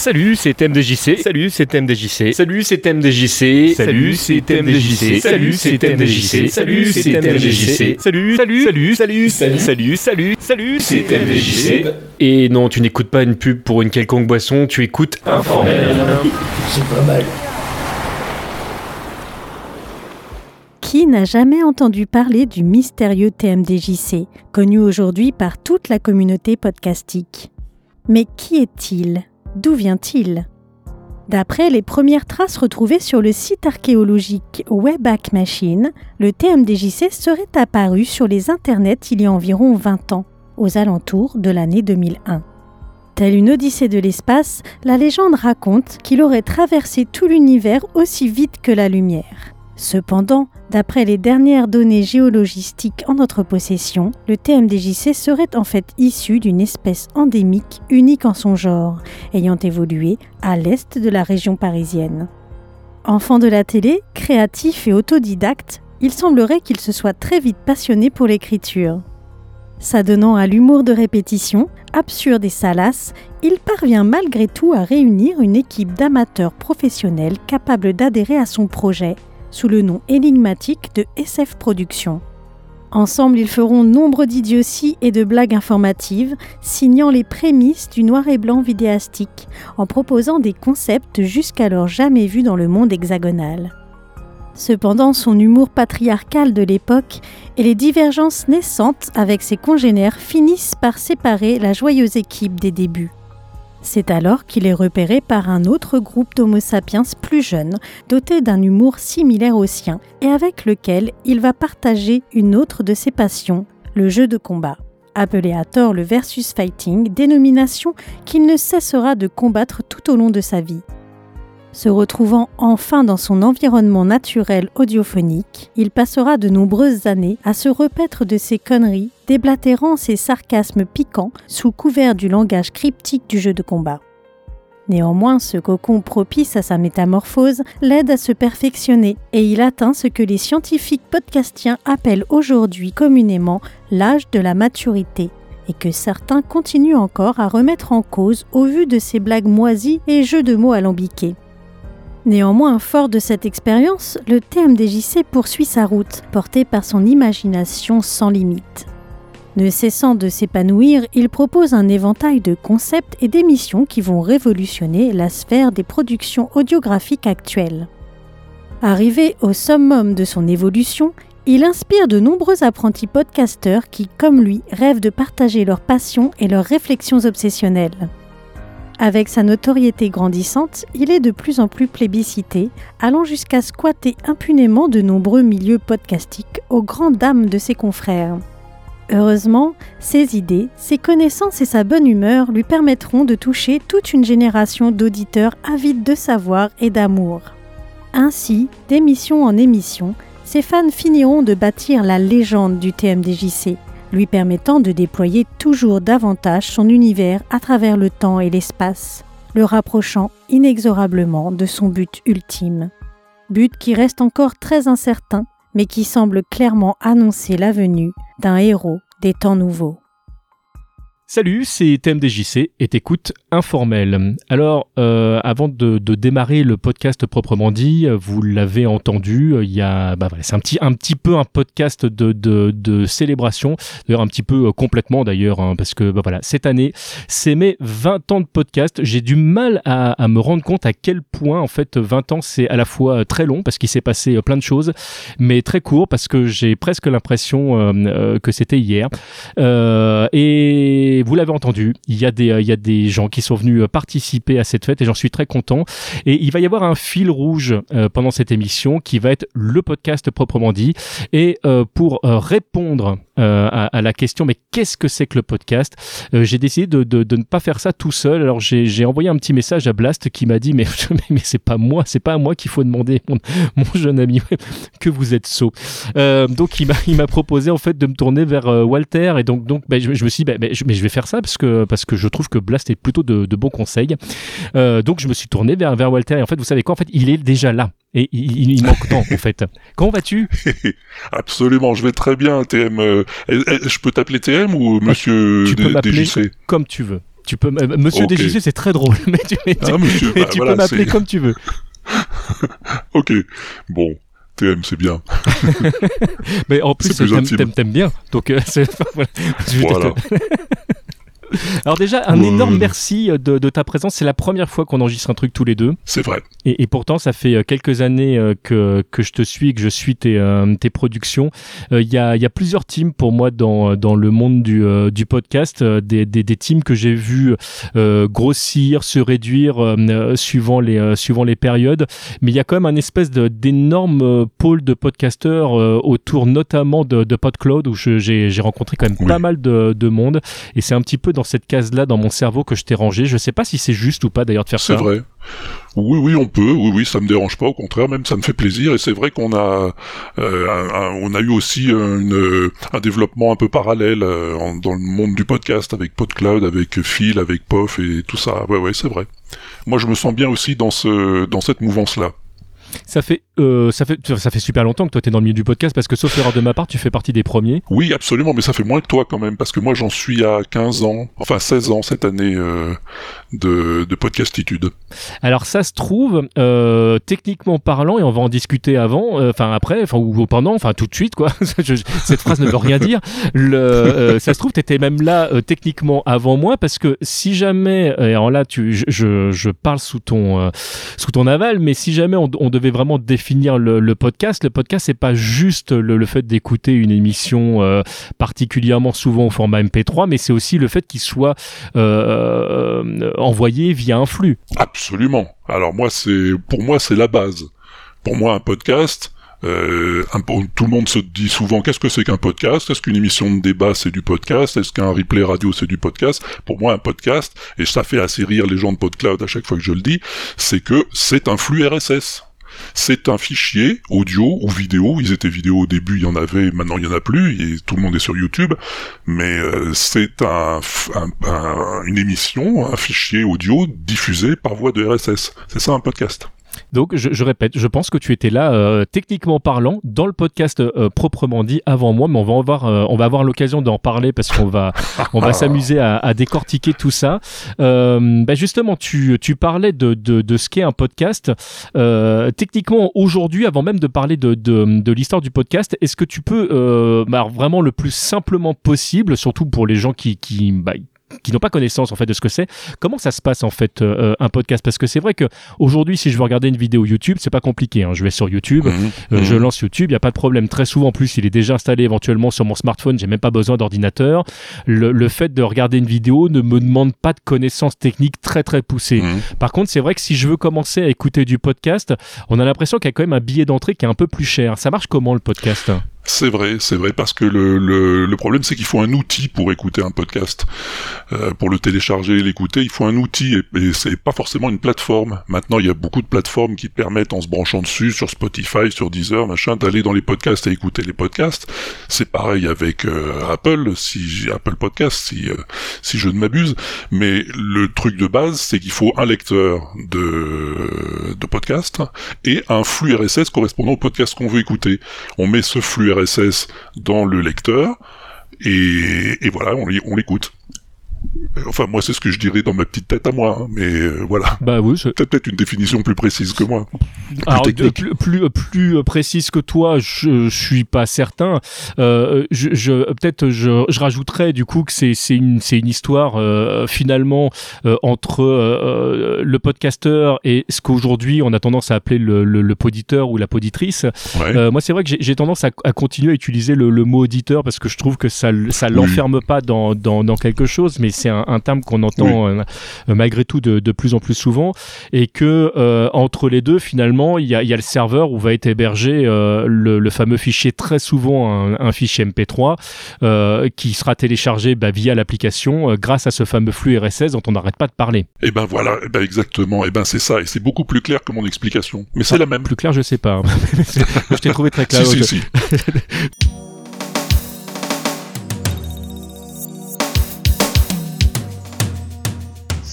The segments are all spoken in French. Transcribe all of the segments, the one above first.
Salut, c'est TMDJC. Salut, c'est TMDJC. Salut, c'est TMDJC. Salut, c'est TMDJC. Salut, c'est TMDJC. Salut, c'est TMDJC. Salut, salut, salut, salut, salut, salut, salut, salut, c'est TMDJC. Et non, tu n'écoutes pas une pub pour une quelconque boisson, tu écoutes Informel. C'est pas mal. Qui n'a jamais entendu parler du mystérieux TMDJC, connu aujourd'hui par toute la communauté podcastique Mais qui est-il D'où vient-il? D'après les premières traces retrouvées sur le site archéologique Wayback Machine, le TMDJC serait apparu sur les internets il y a environ 20 ans, aux alentours de l'année 2001. Telle une odyssée de l'espace, la légende raconte qu'il aurait traversé tout l'univers aussi vite que la lumière. Cependant, d'après les dernières données géologistiques en notre possession, le TMDJC serait en fait issu d'une espèce endémique unique en son genre, ayant évolué à l'est de la région parisienne. Enfant de la télé, créatif et autodidacte, il semblerait qu'il se soit très vite passionné pour l'écriture. S'adonnant à l'humour de répétition, absurde et salace, il parvient malgré tout à réunir une équipe d'amateurs professionnels capables d'adhérer à son projet sous le nom énigmatique de SF Productions. Ensemble, ils feront nombre d'idioties et de blagues informatives, signant les prémices du noir et blanc vidéastique, en proposant des concepts jusqu'alors jamais vus dans le monde hexagonal. Cependant, son humour patriarcal de l'époque et les divergences naissantes avec ses congénères finissent par séparer la joyeuse équipe des débuts. C'est alors qu'il est repéré par un autre groupe d'Homo sapiens plus jeunes, doté d'un humour similaire au sien, et avec lequel il va partager une autre de ses passions, le jeu de combat. Appelé à tort le versus fighting, dénomination qu'il ne cessera de combattre tout au long de sa vie. Se retrouvant enfin dans son environnement naturel audiophonique, il passera de nombreuses années à se repaître de ses conneries, déblatérant ses sarcasmes piquants sous couvert du langage cryptique du jeu de combat. Néanmoins, ce cocon propice à sa métamorphose l'aide à se perfectionner et il atteint ce que les scientifiques podcastiens appellent aujourd'hui communément l'âge de la maturité et que certains continuent encore à remettre en cause au vu de ses blagues moisies et jeux de mots alambiqués. Néanmoins, fort de cette expérience, le TMDJC poursuit sa route, porté par son imagination sans limite. Ne cessant de s'épanouir, il propose un éventail de concepts et d'émissions qui vont révolutionner la sphère des productions audiographiques actuelles. Arrivé au summum de son évolution, il inspire de nombreux apprentis podcasteurs qui, comme lui, rêvent de partager leurs passions et leurs réflexions obsessionnelles. Avec sa notoriété grandissante, il est de plus en plus plébiscité, allant jusqu'à squatter impunément de nombreux milieux podcastiques aux grandes dames de ses confrères. Heureusement, ses idées, ses connaissances et sa bonne humeur lui permettront de toucher toute une génération d'auditeurs avides de savoir et d'amour. Ainsi, d'émission en émission, ses fans finiront de bâtir la légende du TMDJC, lui permettant de déployer toujours davantage son univers à travers le temps et l'espace, le rapprochant inexorablement de son but ultime. But qui reste encore très incertain, mais qui semble clairement annoncer la venue d'un héros des temps nouveaux. Salut, c'est TMDJC et t'écoutes Informel. Alors, euh, avant de, démarrer le podcast proprement dit, vous l'avez entendu, il y a, bah voilà, c'est un petit, un petit peu un podcast de, de, célébration, d'ailleurs un petit peu euh, complètement d'ailleurs, hein, parce que bah voilà, cette année, c'est mes 20 ans de podcast. J'ai du mal à, me rendre compte à quel point en fait 20 ans c'est à la fois très long parce qu'il s'est passé plein de choses, mais très court parce que j'ai presque l'impression euh, que c'était hier. et vous l'avez entendu, il y, a des, euh, il y a des gens qui sont venus euh, participer à cette fête et j'en suis très content. Et il va y avoir un fil rouge euh, pendant cette émission qui va être le podcast proprement dit. Et pour répondre à, la question, mais qu'est-ce que c'est que le podcast? J'ai décidé de, de, ne pas faire ça tout seul. Alors j'ai envoyé un petit message à Blast qui m'a dit, mais, mais c'est pas moi, c'est pas à moi qu'il faut demander, mon, mon, jeune ami, que vous êtes sot. donc il m'a proposé en fait de me tourner vers Walter et donc, donc ben, je, me suis dit, ben, ben, je, mais je vais faire ça parce que, parce que je trouve que Blast est plutôt de, de bons conseils. Euh, donc je me suis tourné vers, vers Walter et en fait, vous savez quoi? En fait, il est déjà là. Et il, il manque tant, en fait. Comment vas-tu? Absolument, je vais très bien, TM. Euh, je peux t'appeler TM ou Monsieur Tu peux m'appeler comme tu veux. Tu peux, Monsieur Ok. DJC, c'est très drôle, mais tu, mais tu- Ah, monsieur, mais bah, tu voilà, peux m'appeler comme tu veux. Ok, bon, TM, c'est bien. Mais en plus, t'aimes, bien. Donc, euh, c'est, voilà. Je Voilà. Alors déjà, un énorme merci euh, de, de ta présence. C'est la première fois qu'on enregistre un truc tous les deux. C'est vrai. Et, et pourtant, ça fait euh, quelques années euh, que, que je te suis, que je suis tes, euh, tes productions. Euh, Il y, a, il y a plusieurs teams pour moi dans, dans le monde du, euh, du podcast, des, des, des teams que j'ai vus euh, grossir, se réduire suivant, les, suivant les périodes. Mais il y a quand même un espèce d'énorme pôle de podcasteurs autour notamment de, de PodCloud où je- j'ai j'ai rencontré quand même Oui. pas mal de, de monde. Et c'est un petit peu dans cette case-là dans mon cerveau que je t'ai rangé. Je sais pas si c'est juste ou pas d'ailleurs de faire C'est ça. vrai. Oui, oui, on peut. Oui, oui, ça me dérange pas. Au contraire, même ça me fait plaisir. Et c'est vrai qu'on a, euh, un- un- on a eu aussi euh, une, un développement un peu parallèle euh, en- dans le monde du podcast avec PodCloud, avec Phil, avec Pof et tout ça. Ouais, ouais, c'est vrai. Moi, je me sens bien aussi dans ce, dans cette mouvance-là. Ça fait, euh, ça fait, ça fait super longtemps que toi t'es dans le milieu du podcast parce que sauf erreur de ma part, tu fais partie des premiers. Oui, absolument, mais ça fait moins que toi quand même, parce que moi j'en suis à 15 ans, enfin 16 ans cette année euh, de, de podcastitude. Alors ça se trouve, euh, techniquement parlant, et on va en discuter avant, enfin après, enfin ou pendant, enfin tout de suite quoi. Je- cette phrase ne veut rien dire. Le, ça se trouve, t'étais même là techniquement avant moi parce que si jamais, et alors là, tu, je, je, je parle sous ton, sous ton aval, mais si jamais on, on devait vraiment définir le, le podcast, le podcast c'est pas juste le, fait d'écouter une émission euh, particulièrement souvent au format MP3, mais c'est aussi le fait qu'il soit euh, euh, envoyé via un flux. Absolument. Alors moi c'est, pour moi c'est la base. Pour moi un podcast. Tout le monde se dit souvent qu'est-ce que c'est qu'un podcast? Est-ce qu'une émission de débat c'est du podcast? Est-ce qu'un replay radio c'est du podcast? Pour moi un podcast, et ça fait assez rire les gens de PodCloud à chaque fois que je le dis, c'est que c'est un flux RSS. C'est un fichier audio ou vidéo. Ils étaient vidéo au début, il y en avait, maintenant il y en a plus, et tout le monde est sur YouTube. Mais euh, c'est un, une émission, un fichier audio diffusé par voie de RSS. C'est ça un podcast. Donc, je, je répète, je pense que tu étais là, euh, techniquement parlant, dans le podcast euh, proprement dit avant moi, mais on va avoir, euh, on va avoir l'occasion d'en parler parce qu'on va, on va s'amuser à, à décortiquer tout ça. Euh, bah justement, tu, tu parlais de, de, de ce qu'est un podcast. Euh, techniquement, aujourd'hui, avant même de parler de, de, de l'histoire du podcast, est-ce que tu peux euh, bah, vraiment le plus simplement possible, surtout pour les gens qui, qui, bah, qui n'ont pas connaissance en fait de ce que c'est. Comment ça se passe en fait euh, un podcast? Parce que c'est vrai que aujourd'hui, si je veux regarder une vidéo YouTube, c'est pas compliqué. hein. Je vais sur YouTube, Mhm. euh, Mhm. je lance YouTube, il y a pas de problème. Très souvent, en plus, il est déjà installé éventuellement sur mon smartphone. J'ai même pas besoin d'ordinateur. Le, le fait de regarder une vidéo ne me demande pas de connaissances techniques très très poussées. Mhm. Par contre, c'est vrai que si je veux commencer à écouter du podcast, on a l'impression qu'il y a quand même un billet d'entrée qui est un peu plus cher. Ça marche comment le podcast? C'est vrai, c'est vrai, parce que le, le, problème c'est qu'il faut un outil pour écouter un podcast. Euh, pour le télécharger et l'écouter, il faut un outil, et, et c'est pas forcément une plateforme. Maintenant, il y a beaucoup de plateformes qui te permettent, en se branchant dessus, sur Spotify, sur Deezer, machin, d'aller dans les podcasts et écouter les podcasts. C'est pareil avec euh, Apple, si Apple Podcast, si, euh, si je ne m'abuse. Mais le truc de base, c'est qu'il faut un lecteur de, de podcast et un flux RSS correspondant au podcast qu'on veut écouter. On met ce flux RSS dans le lecteur et, voilà, on l'écoute. Enfin, moi, c'est ce que je dirais dans ma petite tête à moi, hein, mais euh, voilà. Bah oui, je- T'as peut-être une définition plus précise que moi. Alors, plus, plus, plus précise que toi, je, je suis pas certain. Euh, je, je, Peut-être je, je rajouterais du coup que c'est c'est une, c'est une histoire euh, finalement euh, entre euh, le podcasteur et ce qu'aujourd'hui on a tendance à appeler le, le, le poditeur ou la poditrice. Ouais. Euh, moi, c'est vrai que j'ai- j'ai tendance à, à continuer à utiliser le, le mot auditeur parce que je trouve que ça, ça Oui. l'enferme pas dans, dans, dans quelque chose, mais c'est un, un terme qu'on entend euh, euh, malgré tout de, de plus en plus souvent et que euh, entre les deux, finalement, il y a, il y a le serveur où va être hébergé euh, le, le fameux fichier, très souvent un, un fichier MP3, euh, qui sera téléchargé bah, via l'application grâce à ce fameux flux RSS dont on n'arrête pas de parler. Et ben voilà, eh ben exactement, et ben c'est ça, et c'est beaucoup plus clair que mon explication. Mais c'est la même. Plus clair, je sais pas. je t'ai trouvé très clair. Si, si, si.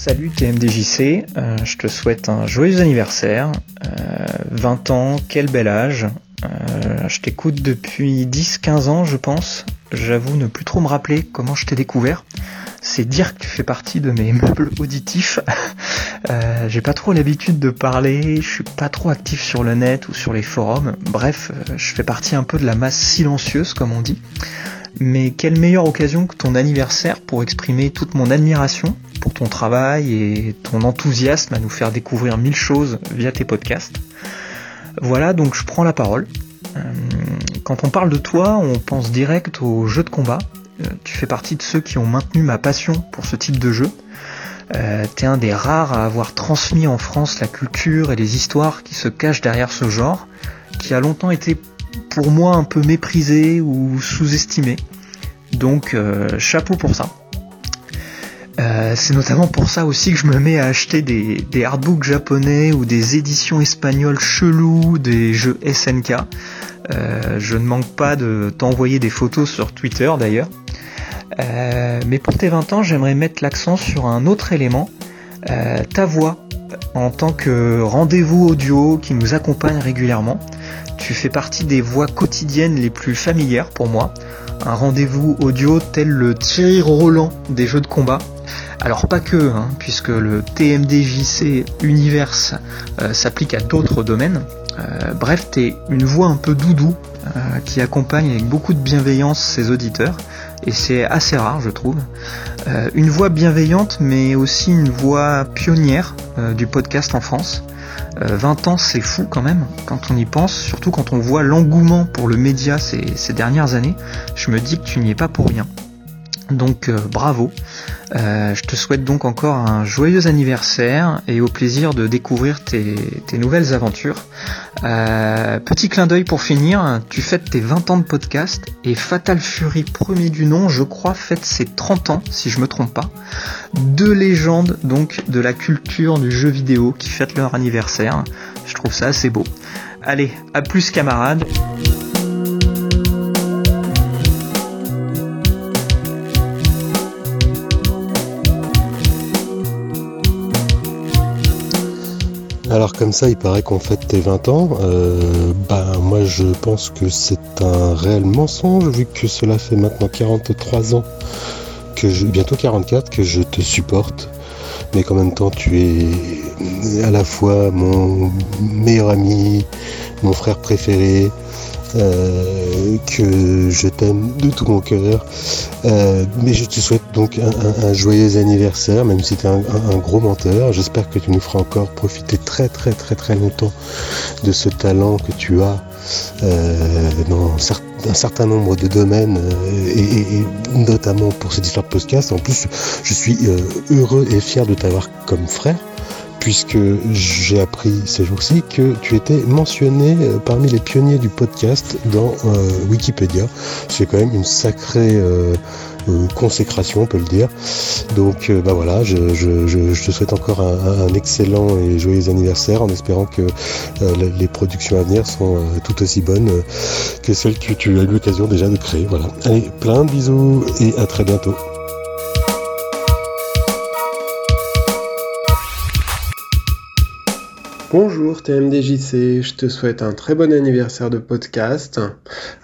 Salut TMDJC, euh, je te souhaite un joyeux anniversaire. Euh, 20 ans, quel bel âge. Euh, je t'écoute depuis 10-15 ans je pense. j'avoue ne plus trop me rappeler comment je t'ai découvert. C'est dire que tu fais partie de mes meubles auditifs. Euh, j'ai pas trop l'habitude de parler, je suis pas trop actif sur le net ou sur les forums. Bref, euh, je fais partie un peu de la masse silencieuse comme on dit. Mais quelle meilleure occasion que ton anniversaire pour exprimer toute mon admiration pour ton travail et ton enthousiasme à nous faire découvrir mille choses via tes podcasts. Voilà, donc je prends la parole. Euh, quand on parle de toi, on pense direct aux jeux de combat. Euh, tu fais partie de ceux qui ont maintenu ma passion pour ce type de jeu. Euh, T'es un des rares à avoir transmis en France la culture et les histoires qui se cachent derrière ce genre, qui a longtemps été pour moi un peu méprisé ou sous-estimé. Donc euh, chapeau pour ça. Euh, c'est notamment pour ça aussi que je me mets à acheter des, hardbooks japonais ou des éditions espagnoles cheloues des jeux SNK. Euh, je ne manque pas de t'envoyer des photos sur Twitter d'ailleurs. Mais pour tes 20 ans, j'aimerais mettre l'accent sur un autre élément, ta voix en tant que rendez-vous audio qui nous accompagne régulièrement. Tu fais partie des voix quotidiennes les plus familières pour moi. Un rendez-vous audio tel le Thierry Roland des jeux de combat. Alors pas que, hein, puisque le TMDJC Universe euh, s'applique à d'autres domaines. Euh, bref, t'es une voix un peu doudou euh, qui accompagne avec beaucoup de bienveillance ses auditeurs. Et c'est assez rare, je trouve. Euh, une voix bienveillante, mais aussi une voix pionnière euh, du podcast en France. 20 ans, c'est fou quand même, quand on y pense, surtout quand on voit l'engouement pour le média ces dernières années. Je me dis que tu n'y es pas pour rien. Donc euh, bravo. Euh, je te souhaite donc encore un joyeux anniversaire et au plaisir de découvrir tes, nouvelles aventures. Euh, petit clin d'œil pour finir, tu fêtes tes 20 ans de podcast et Fatal Fury premier du nom, je crois, fête ses 30 ans, si je me trompe pas. Deux légendes donc de la culture du jeu vidéo qui fêtent leur anniversaire. Je trouve ça assez beau. Allez, à plus camarades. Alors comme ça, il paraît qu'on fête tes 20 ans. Euh, ben moi je pense que c'est un réel mensonge vu que cela fait maintenant 43 ans que je, bientôt 44 que je te supporte. Mais qu'en même temps tu es à la fois mon meilleur ami, mon frère préféré, euh, que je t'aime de tout mon cœur. Euh, mais je te souhaite donc un, joyeux anniversaire, même si tu es un, gros menteur. J'espère que tu nous feras encore profiter très très très très longtemps de ce talent que tu as euh, dans un certain nombre de domaines, et, et- notamment pour cette histoire de. En plus, je suis heureux et fier de t'avoir comme frère puisque j'ai appris ces jours-ci que tu étais mentionné euh, parmi les pionniers du podcast dans euh, Wikipédia. C'est quand même une sacrée euh, consécration, on peut le dire. Donc bah voilà, je, te souhaite encore un, excellent et joyeux anniversaire en espérant que les- productions à venir sont tout aussi bonnes que celles que tu as eu l'occasion déjà de créer. Voilà. Allez, plein de bisous et à très bientôt. Bonjour TMDJC, je te souhaite un très bon anniversaire de podcast.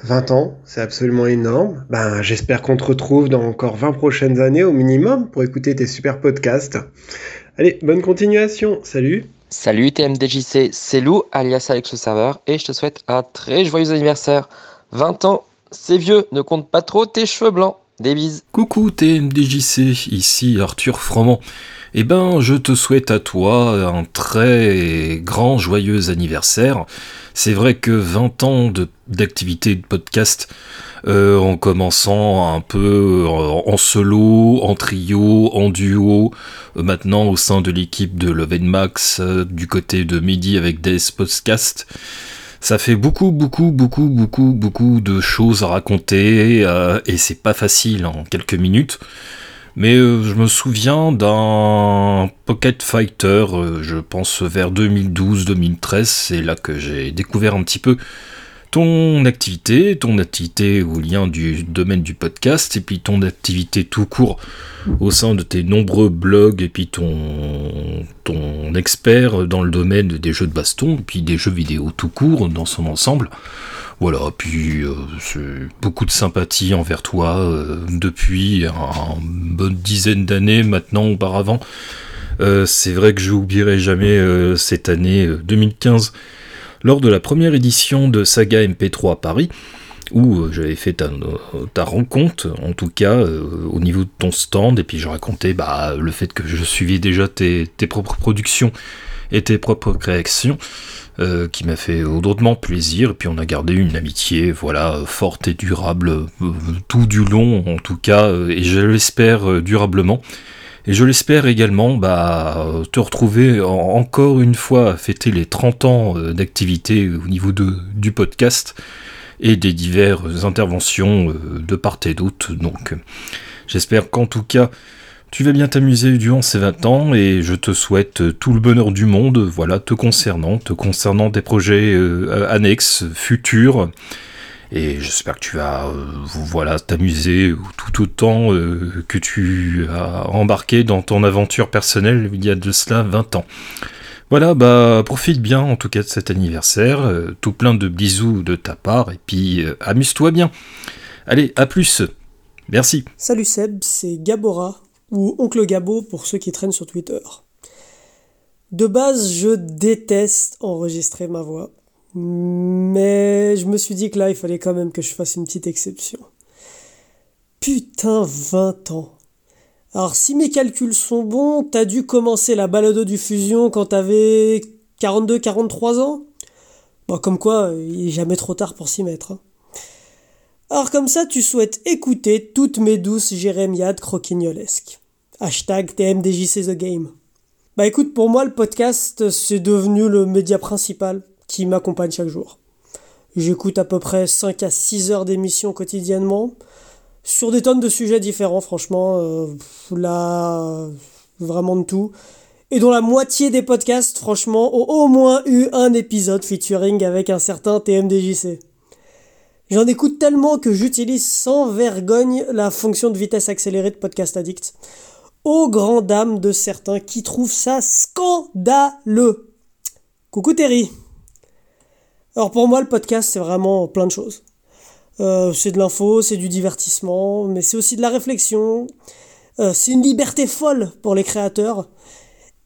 20 ans, c'est absolument énorme. Ben, j'espère qu'on te retrouve dans encore 20 prochaines années au minimum pour écouter tes super podcasts. Allez, bonne continuation, salut Salut TMDJC, c'est Lou alias Alex le serveur et je te souhaite un très joyeux anniversaire. 20 ans, c'est vieux, ne compte pas trop tes cheveux blancs. Des bises. Coucou TMDJC, ici Arthur Froment. Eh ben, je te souhaite à toi un très grand joyeux anniversaire. C'est vrai que 20 ans d'activité de podcast, euh, en commençant un peu en, en solo, en trio, en duo, euh, maintenant au sein de l'équipe de Love Max, euh, du côté de Midi avec des podcasts. Ça fait beaucoup, beaucoup, beaucoup, beaucoup, beaucoup de choses à raconter euh, et c'est pas facile en quelques minutes. Mais euh, je me souviens d'un Pocket Fighter, euh, je pense vers 2012-2013, c'est là que j'ai découvert un petit peu ton activité, ton activité au lien du domaine du podcast, et puis ton activité tout court au sein de tes nombreux blogs, et puis ton, expert dans le domaine des jeux de baston, et puis des jeux vidéo tout court dans son ensemble. Voilà, puis euh, beaucoup de sympathie envers toi euh, depuis une bonne dizaine d'années maintenant auparavant. Euh, c'est vrai que je n'oublierai jamais cette année 2015 lors de la première édition de Saga MP3 à Paris où j'avais fait ta, rencontre, en tout cas au niveau de ton stand, et puis je racontais bah, le fait que je suivais déjà tes propres productions et tes propres créations. Euh, qui m'a fait drôlement plaisir, et puis on a gardé une amitié, voilà, forte et durable, euh, tout du long en tout cas, euh, et je l'espère durablement. Et je l'espère également bah, te retrouver encore une fois à fêter les 30 ans d'activité au niveau du podcast et des diverses interventions de part et d'autre. Donc j'espère qu'en tout cas tu vas bien t'amuser durant ces 20 ans et je te souhaite tout le bonheur du monde, voilà, te concernant, te concernant des projets euh, annexes, futurs. Et j'espère que tu vas euh, voilà, t'amuser tout autant euh, que tu as embarqué dans ton aventure personnelle il y a de cela 20 ans. Voilà, bah profite bien en tout cas de cet anniversaire, tout plein de bisous de ta part, et puis amuse-toi bien. Allez, à plus. Merci. Salut Seb, c'est Gabora ou Oncle Gabo pour ceux qui traînent sur Twitter. De base, je déteste enregistrer ma voix, mais je me suis dit que là, il fallait quand même que je fasse une petite exception. Putain, 20 ans. Alors, si mes calculs sont bons, t'as dû commencer la balado-diffusion quand t'avais 42-43 ans? Bon, comme quoi, il est jamais trop tard pour s'y mettre. Hein. Alors comme ça, tu souhaites écouter toutes mes douces jérémiades croquignolesques. Hashtag TMDJC The Game. Bah écoute, pour moi, le podcast, c'est devenu le média principal qui m'accompagne chaque jour. J'écoute à peu près 5 à 6 heures d'émission quotidiennement, sur des tonnes de sujets différents, franchement, euh, là, vraiment de tout. Et dont la moitié des podcasts, franchement, ont au moins eu un épisode featuring avec un certain TMDJC. J'en écoute tellement que j'utilise sans vergogne la fonction de vitesse accélérée de Podcast Addict aux grandes dames de certains qui trouvent ça scandaleux. Coucou Terry. Alors pour moi le podcast c'est vraiment plein de choses. Euh, c'est de l'info, c'est du divertissement, mais c'est aussi de la réflexion. Euh, c'est une liberté folle pour les créateurs.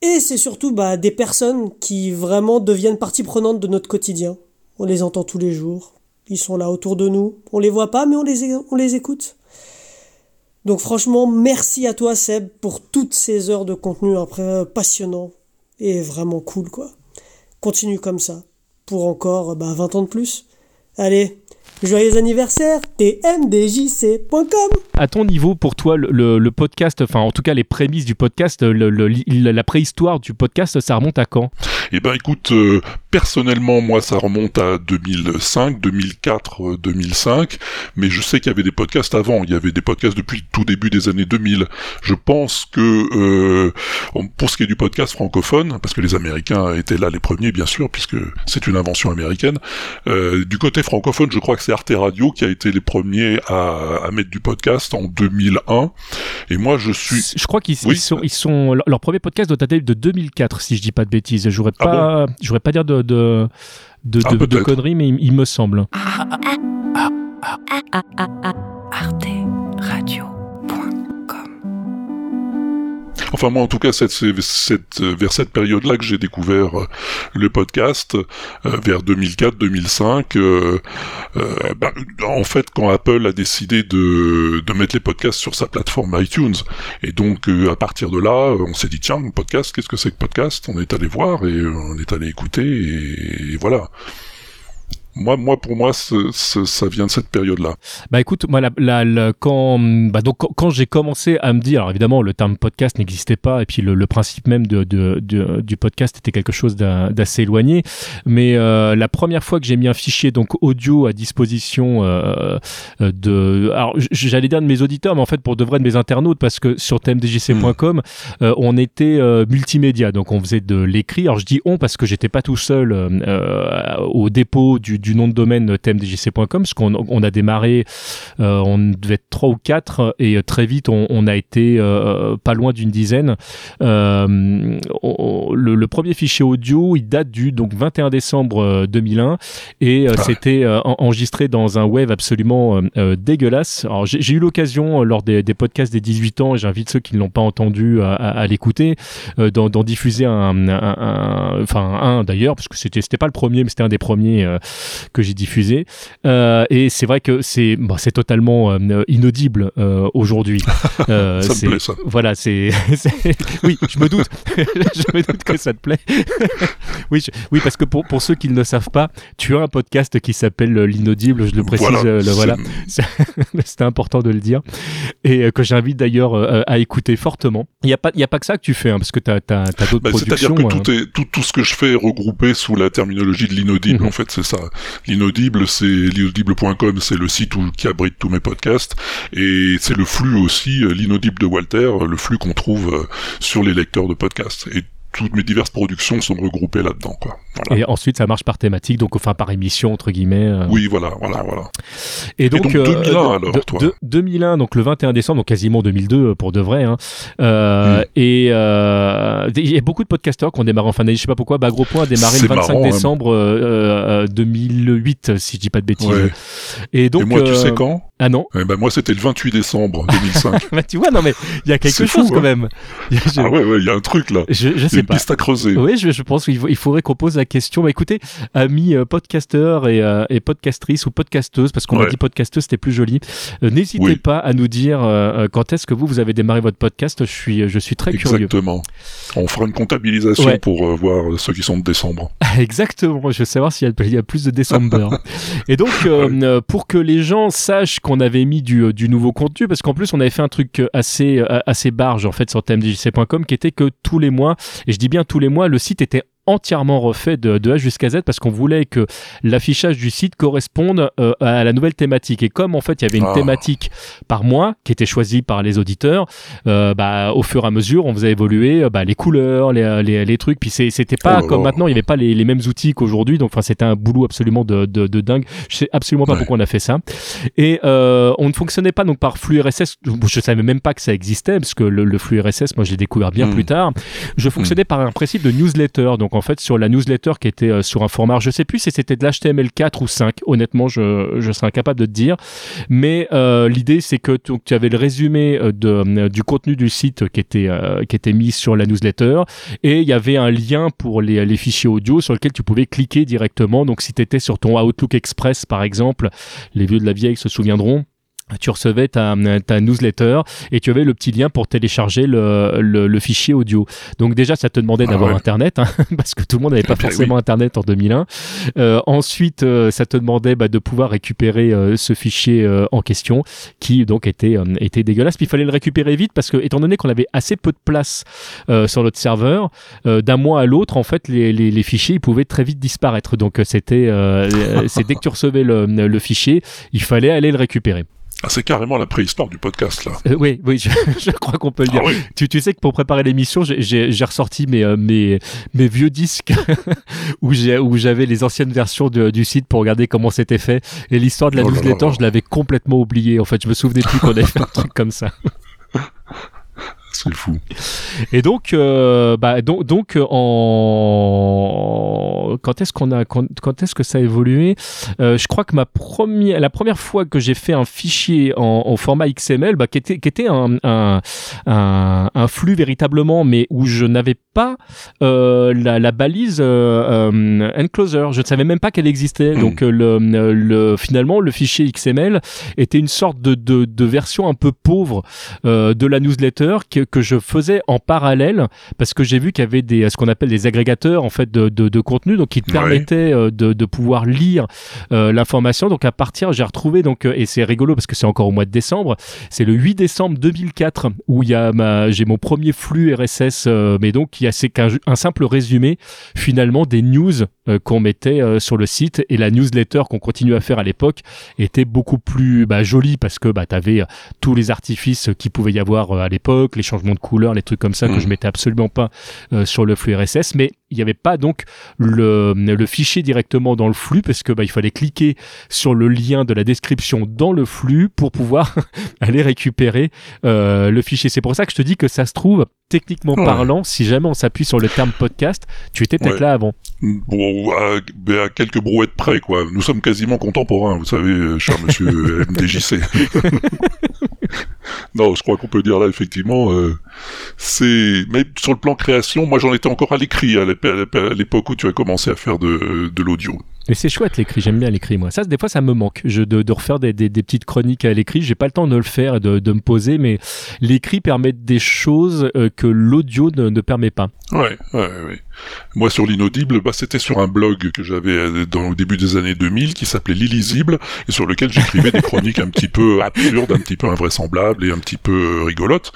Et c'est surtout bah, des personnes qui vraiment deviennent partie prenante de notre quotidien. On les entend tous les jours. Ils sont là autour de nous. On les voit pas, mais on les, on les écoute. Donc franchement, merci à toi Seb pour toutes ces heures de contenu après passionnant et vraiment cool quoi. Continue comme ça pour encore bah, 20 ans de plus. Allez, Joyeux anniversaire, tmdjc.com. À ton niveau, pour toi, le, podcast, enfin en tout cas les prémices du podcast, la préhistoire du podcast, ça remonte à quand? Eh ben écoute, euh, personnellement, moi ça remonte à 2005, 2004, 2005, mais je sais qu'il y avait des podcasts avant, il y avait des podcasts depuis le tout début des années 2000. Je pense que euh, pour ce qui est du podcast francophone, parce que les Américains étaient là les premiers bien sûr, puisque c'est une invention américaine, euh, du côté francophone, je crois que c'est Arte Radio qui a été les premiers à, mettre du podcast en 2001. Et moi, je suis. Je crois qu'ils sont, ils sont, leur premier podcast doit dater de 2004, si je dis pas de bêtises. J'aurais ah pas, j'aurais pas dire de de de, ah, de, conneries, mais il, me semble. Arte Radio. Enfin moi en tout cas c'est cette, vers cette période-là que j'ai découvert euh, le podcast, euh, vers 2004-2005. Euh, bah, en fait quand Apple a décidé de, de mettre les podcasts sur sa plateforme iTunes, et donc à partir de là on s'est dit tiens podcast qu'est-ce que c'est que podcast? On est allé voir et on est allé écouter et voilà moi, moi, pour moi, ça vient de cette période-là. Bah écoute, moi, la, quand, bah, donc, quand, j'ai commencé à me dire, alors évidemment, le terme podcast n'existait pas, et puis le, principe même de, de, du podcast était quelque chose d'assez éloigné. Mais euh, la première fois que j'ai mis un fichier donc audio à disposition euh, de, alors j'allais dire de mes auditeurs, mais en fait pour de vrai de mes internautes, parce que sur tmdjc.com, hmm. euh, on était multimédia, donc on faisait de l'écrit. Alors je dis on parce que j'étais pas tout seul au dépôt du du nom de domaine tmdjc.com, parce qu'on on a démarré, on devait être trois ou quatre, et très vite on, on a été pas loin d'une dizaine. le, le, premier fichier audio, il date du donc 21 décembre 2001, et ah. c'était enregistré dans un web absolument dégueulasse. Alors j'ai eu l'occasion lors des, des, podcasts des 18 ans, et j'invite ceux qui ne l'ont pas entendu à, à, à l'écouter, d'en diffuser un, un, enfin un d'ailleurs, parce que c'était c'était pas le premier, mais c'était un des premiers euh, que j'ai diffusé. Euh, et c'est vrai que c'est bon, c'est totalement euh, inaudible aujourd'hui. ça me plaît ça. Voilà, c'est oui, je me doute, je me doute que ça te plaît. oui, oui, parce que pour pour ceux qui ne le savent pas, tu as un podcast qui s'appelle l'inaudible. Je le précise, voilà. Le, voilà. C'était important de le dire et que j'invite d'ailleurs à écouter fortement. Il y a pas il y a pas que ça que tu fais, hein, parce que tu as, as d'autres bah, C'est-à-dire que tout, est, tout, tout ce que je fais est regroupé sous la terminologie de l'inaudible, mhm. en fait, c'est ça. L'inaudible, c'est l'inaudible.com, c'est le site qui abrite tous mes podcasts, et c'est le flux aussi, euh, l'inaudible de Walter, le flux qu'on trouve euh, sur les lecteurs de podcasts. Et toutes mes diverses productions sont regroupées là-dedans, quoi. Et ensuite, ça marche par thématique, donc enfin par émission entre guillemets. Euh. Oui, voilà, voilà, voilà. Et donc, 2001 euh, alors, toi. 2001, donc le 21 décembre, donc quasiment 2002 euh, pour de vrai. Hein. Mm. Et il y a beaucoup de podcasteurs qui ont démarré en fin d'année. Je sais pas pourquoi. Bah, Gros Point a démarré le 25 hein. décembre 2008, si je dis pas de bêtises. Et donc. Et moi, tu sais quand? Ah non. Eh ben moi, c'était le 28 décembre 2005. bah tu vois, non mais il y a quelque chose quand hein. même. Ah ouais, ouais, il y a un truc là. Je, je sais piste à creuser. Oui, je, je pense qu'il faudrait qu'on pose la question. Bah, écoutez, amis euh, podcasteurs et, euh, et, podcastrices ou podcasteuses, parce qu'on m'a dit podcasteuse, c'était plus joli. Euh, n'hésitez pas à nous dire quand est-ce que vous, vous avez démarré votre podcast. Je suis, je suis très curieux. Exactement. On fera une comptabilisation pour voir ceux qui sont de décembre. Exactement. Je veux savoir s'il y, y, a plus de décembre. et donc, pour que les gens sachent qu'on avait mis du, du nouveau contenu, parce qu'en plus, on avait fait un truc assez, assez barge en fait sur tmdjc.com qui était que tous les mois, et je dis bien tous les mois, le site était entièrement refait de, de A jusqu'à Z parce qu'on voulait que l'affichage du site corresponde euh, à la nouvelle thématique. Et comme en fait il y avait une ah. thématique par mois qui était choisie par les auditeurs, euh, bah, au fur et à mesure on faisait évoluer euh, bah, les couleurs, les, les, les trucs. Puis c'était pas oh comme maintenant, il n'y avait pas les, les mêmes outils qu'aujourd'hui. Donc enfin c'était un boulot absolument de, de, de, dingue. Je sais absolument pas pourquoi on a fait ça. Et euh, on ne fonctionnait pas donc par flux RSS. Je savais même pas que ça existait parce que le, le flux RSS, moi je l'ai découvert bien hmm. plus tard. Je fonctionnais hmm. par un principe de newsletter. Donc en fait sur la newsletter qui était euh, sur un format, je sais plus si c'était de l'HTML 4 ou 5, honnêtement je, je serais incapable de te dire, mais euh, l'idée c'est que tu avais le résumé euh, de, du contenu du site qui était, qui était mis sur la newsletter. Et il y avait un lien pour les, les fichiers audio sur lequel tu pouvais cliquer directement, donc si tu étais sur ton Outlook Express par exemple, les vieux de la vieille se souviendront, tu recevais ta, ta, newsletter et tu avais le petit lien pour télécharger le, le, fichier audio. Donc déjà, ça te demandait ah d'avoir Internet, hein, parce que tout le monde n'avait pas eh forcément Internet en 2001. Euh, ensuite, euh, ça te demandait bah, de pouvoir récupérer euh, ce fichier euh, en question, qui donc était, était dégueulasse. Puis il fallait le récupérer vite, parce que étant donné qu'on avait assez peu de place sur notre serveur, d'un mois à l'autre, en fait, les, les, les, fichiers ils pouvaient très vite disparaître. Donc c'était c'est dès que tu recevais le, le fichier, il fallait aller le récupérer. Ah, c'est carrément la préhistoire du podcast là. Euh, oui, oui, je, je, crois qu'on peut le dire. Ah tu, tu, sais que pour préparer l'émission, j'ai ressorti mes, euh, mes, mes vieux disques où j'avais les anciennes versions de, du site pour regarder comment c'était fait. Et l'histoire de la oh newsletter, je l'avais complètement oublié. En fait, je me souvenais plus qu'on avait fait un truc comme ça. C'est fou. Et donc, euh, bah, donc, donc en quand est-ce qu'on a quand, quand est-ce que ça a évolué? Euh, Je crois que ma première la première fois que j'ai fait un fichier en, en format XML, bah, qui était qui était un, un, un, un flux véritablement, mais où je n'avais pas euh, la, la, balise euh, euh, encloser. Je ne savais même pas qu'elle existait. Hmm. Donc le, le finalement le fichier XML était une sorte de, de, de version un peu pauvre de la newsletter que, que je faisais en parallèle parce que j'ai vu qu'il y avait des ce qu'on appelle des agrégateurs en fait de, de, de contenu donc qui te permettaient de, de pouvoir lire l'information. Donc à partir j'ai retrouvé donc et c'est rigolo parce que c'est encore au mois de décembre. C'est le 8 décembre 2004 où il y a ma j'ai mon premier flux RSS mais donc il y a c'est qu'un un simple résumé finalement des news euh, qu'on mettait euh, sur le site et la newsletter qu'on continue à faire à l'époque était beaucoup plus bah, jolie parce que bah, tu avais euh, tous les artifices qui pouvait y avoir à l'époque, les changements de couleur, les trucs comme ça que mmh. je mettais absolument pas sur le flux RSS, mais il n'y avait pas donc le, le fichier directement dans le flux parce que bah, il fallait cliquer sur le lien de la description dans le flux pour pouvoir aller récupérer euh, le fichier. C'est pour ça que je te dis que ça se trouve techniquement Ouais. parlant, si jamais on s'appuie sur le terme podcast, tu étais peut-être Ouais. là avant. Bon, à, à quelques brouettes près, quoi. Nous sommes quasiment contemporains, vous savez, euh, cher monsieur MDJC. non, je crois qu'on peut dire là, effectivement, euh, c'est... Mais sur le plan création, moi j'en étais encore à l'écrit à à l'ép- à l'époque où tu as commencé à faire de, de l'audio. Mais c'est chouette l'écrit, j'aime bien l'écrit moi. Ça, des fois, ça me manque je, de, de refaire des, des, des petites chroniques à l'écrit. J'ai pas le temps de le faire et de, de me poser, mais l'écrit permet des choses euh, que l'audio ne, ne permet pas. Ouais, ouais, ouais. Moi, sur l'inaudible, bah, c'était sur un blog que j'avais euh, au début des années 2000 qui s'appelait l'illisible et sur lequel j'écrivais des chroniques un petit peu absurdes, un petit peu invraisemblables et un petit peu euh, rigolotes.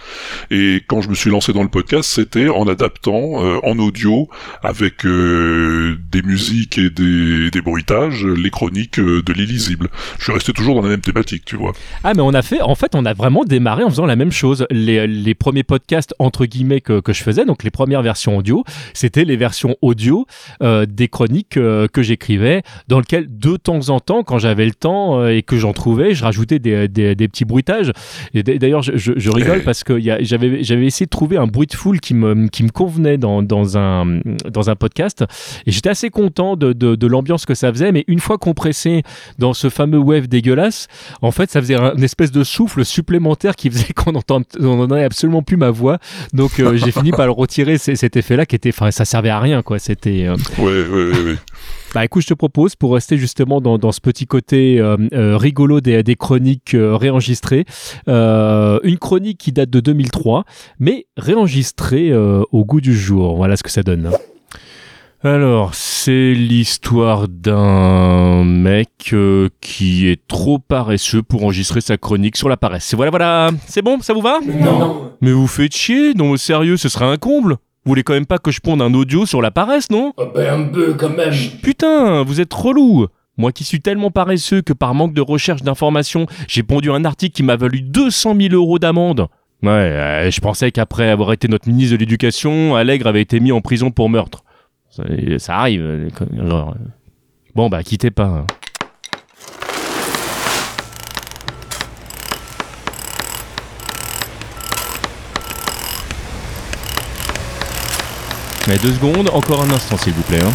Et quand je me suis lancé dans le podcast, c'était en adaptant euh, en audio avec des musiques et des, des bruitages les chroniques de l'illisible. Je suis resté toujours dans la même thématique, tu vois. Ah, mais on a fait, en fait, on a vraiment démarré en faisant la même chose. Les, les premiers podcasts, entre guillemets, que, que je faisais, donc les premières versions audio, c'était les versions audio euh, des chroniques euh, que j'écrivais, dans lesquelles, de temps en temps, quand j'avais le temps euh, et que j'en trouvais, je rajoutais des, des, des petits bruitages. Et d'ailleurs, je, je, je rigole parce que j'avais j'avais essayé de trouver un bruit de foule qui me, qui me convenait dans, dans, un, dans un podcast. Et j'étais assez content de, de, de l'ambiance que ça faisait, mais une fois compressé dans ce fameux wave dégueulasse, en fait, ça faisait un, une espèce de souffle supplémentaire qui faisait qu'on entend- on absolument plus ma voix. Donc, euh, j'ai fini par le retirer, cet effet-là, qui était, enfin, ça servait à rien, quoi. C'était. euh, Ouais, ouais, ouais. ouais. Bah, écoute, je te propose, pour rester justement dans, dans ce petit côté euh, euh, rigolo des, des chroniques euh, réenregistrées, euh, une chronique qui date de 2003, mais réenregistrée euh, au goût du jour. Voilà ce que ça donne. Alors, c'est l'histoire d'un mec euh, qui est trop paresseux pour enregistrer sa chronique sur la paresse. Voilà, voilà. C'est bon, ça vous va? Non. Mais vous faites chier, non, sérieux, ce serait un comble. Vous voulez quand même pas que je ponde un audio sur la paresse, non ben un peu quand même. Putain, vous êtes relou Moi qui suis tellement paresseux que par manque de recherche d'informations, j'ai pondu un article qui m'a valu 200 000 euros d'amende. Ouais, euh, je pensais qu'après avoir été notre ministre de l'Éducation, Allègre avait été mis en prison pour meurtre. Ça, ça arrive. euh, genre, euh. Bon, bah, quittez pas. Mais deux secondes, encore un instant s'il vous plaît. hein.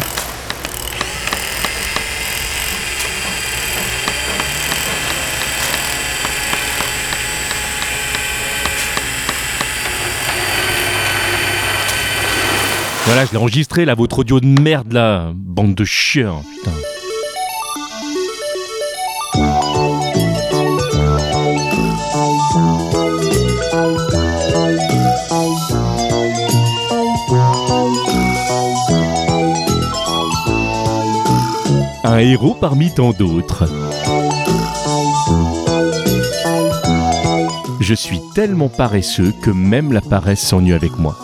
Voilà, je l'ai enregistré là, votre audio de merde là, bande de chiens, putain. Un héros parmi tant d'autres. Je suis tellement paresseux que même la paresse s'ennuie avec moi.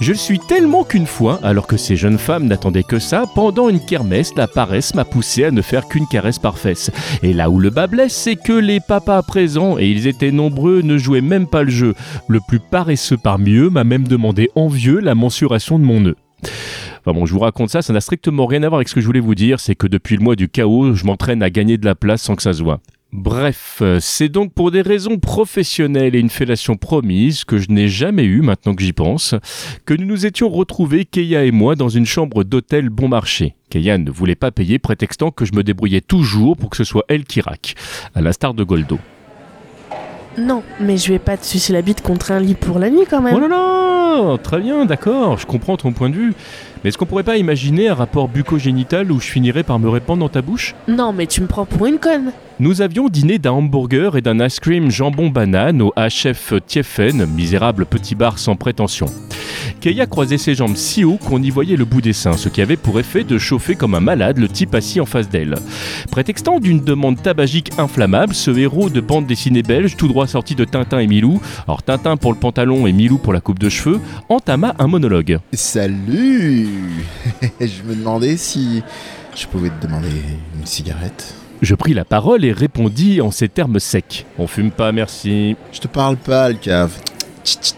Je le suis tellement qu'une fois, alors que ces jeunes femmes n'attendaient que ça, pendant une kermesse, la paresse m'a poussé à ne faire qu'une caresse par fesse. Et là où le bas blesse, c'est que les papas présents, et ils étaient nombreux, ne jouaient même pas le jeu. Le plus paresseux parmi eux m'a même demandé envieux la mensuration de mon nœud. Enfin bon, je vous raconte ça, ça n'a strictement rien à voir avec ce que je voulais vous dire, c'est que depuis le mois du chaos, je m'entraîne à gagner de la place sans que ça se voit. Bref, euh, c'est donc pour des raisons professionnelles et une fellation promise que je n'ai jamais eu, maintenant que j'y pense, que nous nous étions retrouvés, Keia et moi, dans une chambre d'hôtel bon marché. Keia ne voulait pas payer, prétextant que je me débrouillais toujours pour que ce soit elle qui raque, à la star de Goldo. Non, mais je vais pas te sucer la bite contre un lit pour la nuit quand même. Oh là là Très bien, d'accord, je comprends ton point de vue. Mais est-ce qu'on pourrait pas imaginer un rapport bucogénital où je finirais par me répandre dans ta bouche? Non, mais tu me prends pour une conne. Nous avions dîné d'un hamburger et d'un ice cream jambon banane au HF Tiefen, misérable petit bar sans prétention. Keia croisait ses jambes si haut qu'on y voyait le bout des seins, ce qui avait pour effet de chauffer comme un malade le type assis en face d'elle. Prétextant d'une demande tabagique inflammable, ce héros de bande dessinée belge, tout droit sorti de Tintin et Milou, alors Tintin pour le pantalon et Milou pour la coupe de cheveux, entama un monologue. Salut Je me demandais si je pouvais te demander une cigarette. Je pris la parole et répondis en ces termes secs. On fume pas, merci. Je te parle pas, le cave. Tchit, tchit.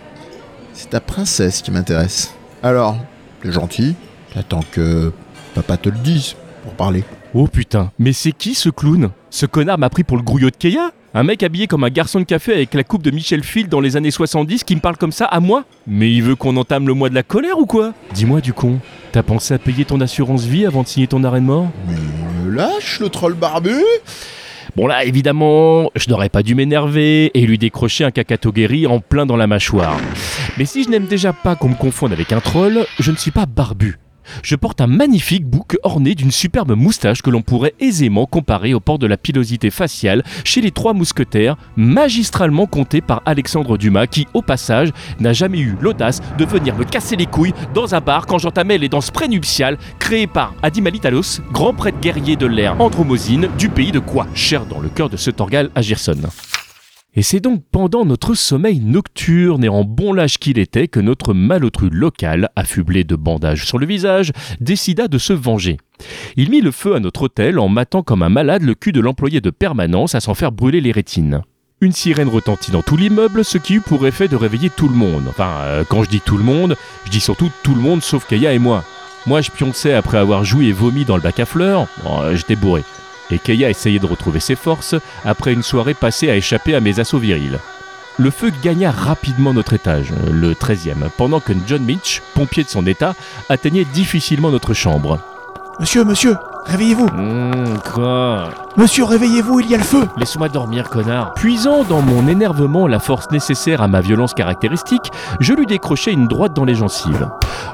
C'est ta princesse qui m'intéresse. Alors, t'es gentil, T'attends que papa te le dise pour parler. Oh putain, mais c'est qui ce clown? Ce connard m'a pris pour le grouillot de Keia Un mec habillé comme un garçon de café avec la coupe de Michel Field dans les années 70 qui me parle comme ça à moi Mais il veut qu'on entame le mois de la colère ou quoi? Dis-moi du con, t'as pensé à payer ton assurance vie avant de signer ton arrêt de mort? Mais me lâche le troll barbu Bon là, évidemment, je n'aurais pas dû m'énerver et lui décrocher un cacato guéri en plein dans la mâchoire. Mais si je n'aime déjà pas qu'on me confonde avec un troll, je ne suis pas barbu. Je porte un magnifique bouc orné d'une superbe moustache que l'on pourrait aisément comparer au port de la pilosité faciale chez les trois mousquetaires, magistralement comptés par Alexandre Dumas, qui, au passage, n'a jamais eu l'audace de venir me casser les couilles dans un bar quand j'entamais les danses prénuptiales créées par Adimалitalos, grand prêtre guerrier de l'ère andromosine du pays de quoi, cher dans le cœur de ce Torgal à Gerson. Et c'est donc pendant notre sommeil nocturne et en bon lâche qu'il était que notre malotru local, affublé de bandages sur le visage, décida de se venger. Il mit le feu à notre hôtel en matant comme un malade le cul de l'employé de permanence à s'en faire brûler les rétines. Une sirène retentit dans tout l'immeuble, ce qui eut pour effet de réveiller tout le monde. Enfin, euh, quand je dis tout le monde, je dis surtout tout le monde sauf Kaya et moi. Moi, je pionçais après avoir joui et vomi dans le bac à fleurs. Euh, J'étais bourré et Keia essayait de retrouver ses forces après une soirée passée à échapper à mes assauts virils. Le feu gagna rapidement notre étage, le 13e, pendant que John Mitch, pompier de son état, atteignait difficilement notre chambre. Monsieur, monsieur, réveillez-vous Hum, quoi Monsieur, réveillez-vous, il y a le feu Laisse-moi dormir, connard. Puisant dans mon énervement la force nécessaire à ma violence caractéristique, je lui décrochai une droite dans les gencives.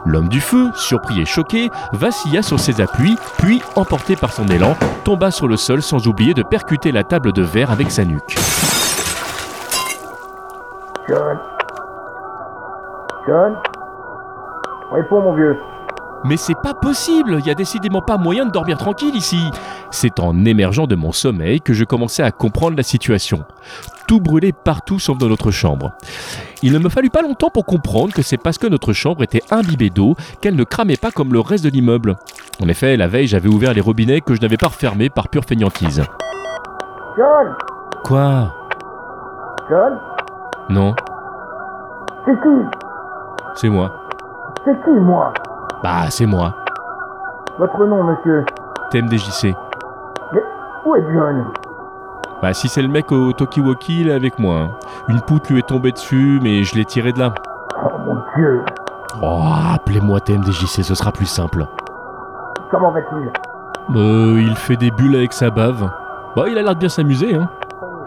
L'homme du feu, surpris et choqué, vacilla sur ses appuis, puis, emporté par son élan, tomba sur le sol sans oublier de percuter la table de verre avec sa nuque. John John Réponds, mon vieux. Mais c'est pas possible, il y a décidément pas moyen de dormir tranquille ici. C'est en émergeant de mon sommeil que je commençais à comprendre la situation. Tout brûlait partout sauf dans notre chambre. Il ne me fallut pas longtemps pour comprendre que c'est parce que notre chambre était imbibée d'eau qu'elle ne cramait pas comme le reste de l'immeuble. En effet, la veille, j'avais ouvert les robinets que je n'avais pas refermés par pure feignantise. John Quoi? John Non, C'est qui? C'est moi. C'est qui, moi? Bah, c'est moi. Votre nom, monsieur TMDJC. Mais où est John? Bah, si c'est le mec au Tokiwoki, il est avec moi. hein. Une poutre lui est tombée dessus, mais je l'ai tiré de là. Oh, mon Dieu Oh, appelez-moi TMDJC, ce sera plus simple. Comment va-t-il? Euh, il fait des bulles avec sa bave. Bah, il a l'air de bien s'amuser, hein.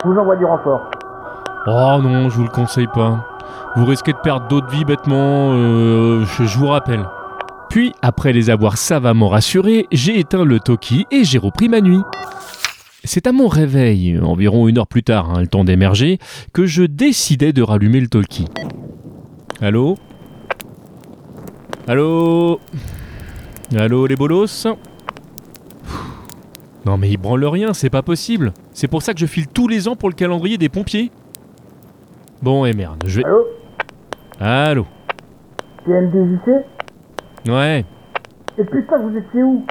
Je vous envoie du renfort. Oh non, je vous le conseille pas. Vous risquez de perdre d'autres vies bêtement, euh, je, je vous rappelle. Puis, après les avoir savamment rassurés, j'ai éteint le Toki et j'ai repris ma nuit. C'est à mon réveil, environ une heure plus tard, hein, le temps d'émerger, que je décidai de rallumer le Toki. Allô? Allô? Allô les bolos? Non mais ils branlent rien, c'est pas possible. C'est pour ça que je file tous les ans pour le calendrier des pompiers. Bon et merde, je vais... Allô? Allô? TMDJC Ouais. Et putain, vous étiez où?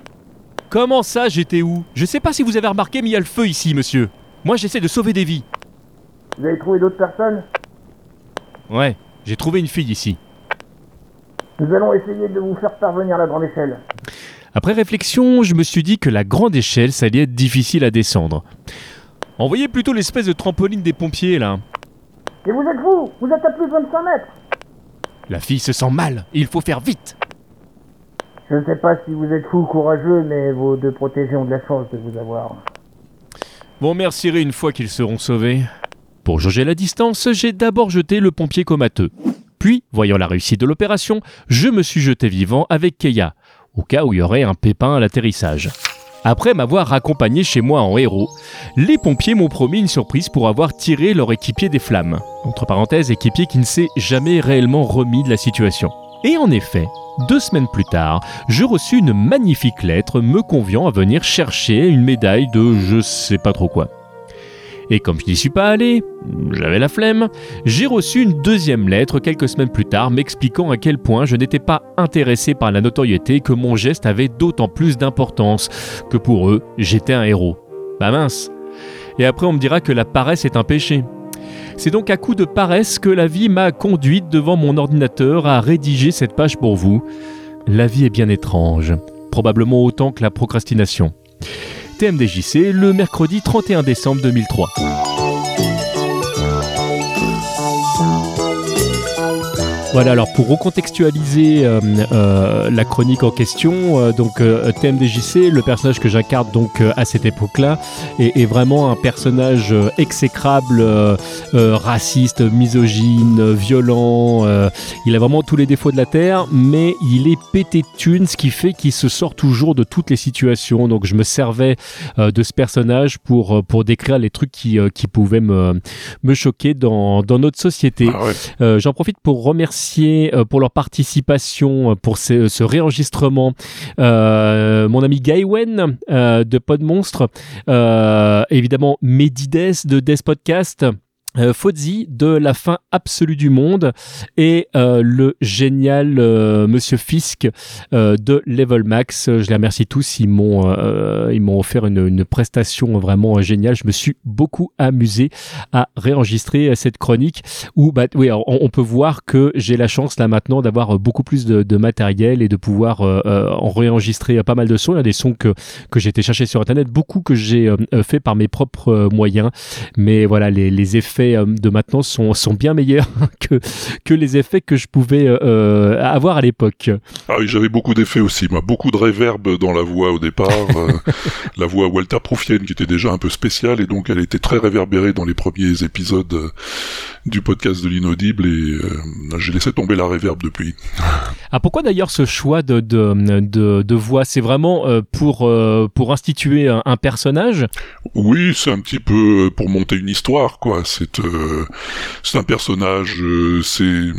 Comment ça j'étais où? Je sais pas si vous avez remarqué mais il y a le feu ici monsieur. Moi j'essaie de sauver des vies. Vous avez trouvé d'autres personnes? Ouais, j'ai trouvé une fille ici. Nous allons essayer de vous faire parvenir la grande échelle. Après réflexion, je me suis dit que la grande échelle, ça allait être difficile à descendre. Envoyez plutôt l'espèce de trampoline des pompiers là. Et vous êtes vous? Vous êtes à plus de 25 mètres La fille se sent mal, il faut faire vite. Je ne sais pas si vous êtes fou ou courageux, mais vos deux protégés ont de la chance de vous avoir. Bon, mercierai une fois qu'ils seront sauvés. Pour jauger la distance, j'ai d'abord jeté le pompier comateux. Puis, voyant la réussite de l'opération, je me suis jeté vivant avec Keia, au cas où il y aurait un pépin à l'atterrissage. Après m'avoir accompagné chez moi en héros, les pompiers m'ont promis une surprise pour avoir tiré leur équipier des flammes. Entre parenthèses, équipier qui ne s'est jamais réellement remis de la situation. Et en effet, deux semaines plus tard, je reçus une magnifique lettre me conviant à venir chercher une médaille de je sais pas trop quoi. Et comme je n'y suis pas allé, j'avais la flemme, j'ai reçu une deuxième lettre quelques semaines plus tard m'expliquant à quel point je n'étais pas intéressé par la notoriété que mon geste avait d'autant plus d'importance que pour eux, j'étais un héros. Bah mince. Et après on me dira que la paresse est un péché. C'est donc à coup de paresse que la vie m'a conduite devant mon ordinateur à rédiger cette page pour vous. la vie est bien étrange, probablement autant que la procrastination. TMDJC le mercredi 31 décembre 2003. Voilà, alors pour recontextualiser euh, euh, la chronique en question, euh, donc euh, TMDJC, le personnage que j'incarne donc euh, à cette époque-là, est, est vraiment un personnage euh, exécrable, raciste, misogyne, violent. euh, il a vraiment tous les défauts de la terre, mais il est pété de thunes, ce qui fait qu'il se sort toujours de toutes les situations. Donc je me servais euh, de ce personnage pour pour décrire les trucs qui euh, qui pouvaient me me choquer dans dans notre société. Ah ouais. Euh, J'en profite pour remercier euh, pour leur participation euh, pour ce, réenregistrement euh, mon ami Gaiwen euh, de Pod Monstre, évidemment Medides de Des Podcast. Euh, Fozzy de La fin absolue du monde et euh, le génial euh, Monsieur Fisk euh, de Level Max. Je les remercie tous, ils m'ont euh, ils m'ont offert une, une prestation vraiment géniale. Je me suis beaucoup amusé à réenregistrer cette chronique où bah oui, on, on peut voir que j'ai la chance là maintenant d'avoir beaucoup plus de, de matériel et de pouvoir euh, en réenregistrer pas mal de sons. Il y a des sons que que j'ai été chercher sur internet, beaucoup que j'ai fait par mes propres moyens. Mais voilà, les, les effets euh, de maintenant sont, sont bien meilleurs que, que les effets que je pouvais euh, euh, avoir à l'époque. Ah oui, j'avais beaucoup d'effets aussi, moi. Beaucoup de réverb dans la voix au départ. euh, la voix Walter Proufienne qui était déjà un peu spéciale et donc elle était très réverbérée dans les premiers épisodes du podcast de l'inaudible et euh, j'ai laissé tomber la réverb depuis. Ah, pourquoi d'ailleurs ce choix de, de, de, de voix? C'est vraiment euh, pour, euh, pour instituer un, un personnage? Oui, c'est un petit peu pour monter une histoire, quoi. C'est c'est un personnage, c'est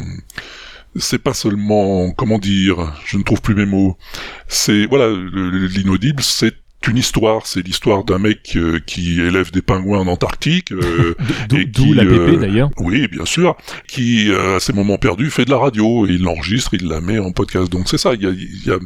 c'est pas seulement comment dire, je ne trouve plus mes mots. C'est voilà, le- le- l'inaudible, c'est une histoire, c'est l'histoire d'un mec euh, qui élève des pingouins en Antarctique. euh, D'où qui, la euh, BP d'ailleurs. Oui, bien sûr. Qui, euh, à ses moments perdus, fait de la radio. Et il l'enregistre, il la met en podcast. Donc c'est ça, il y a, il y a,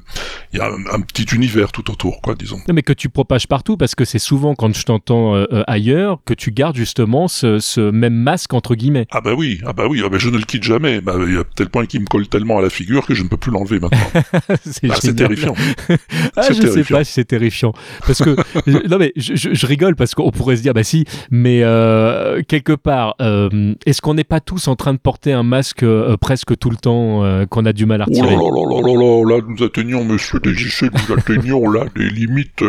il y a un, un petit univers tout autour, quoi, disons. Non, mais que tu propages partout parce que c'est souvent quand je t'entends euh, euh, ailleurs que tu gardes justement ce, ce même masque entre guillemets. Ah bah oui, ah bah oui, ah bah je ne le quitte jamais. Bah, il y a tel point qu'il me colle tellement à la figure que je ne peux plus l'enlever maintenant. c'est Bah, génial. terrifiant. ah, je sais terrifiant. pas si c'est terrifiant. Parce que, non mais je, je- je rigole parce qu'on pourrait se dire, bah si, mais euh, quelque part, euh, est-ce qu'on n'est pas tous en train de porter un masque euh, presque tout le temps qu'on a du mal à Oh là retirer? Là là là là là, là nous atteignons, monsieur DJC, nous atteignons là des limites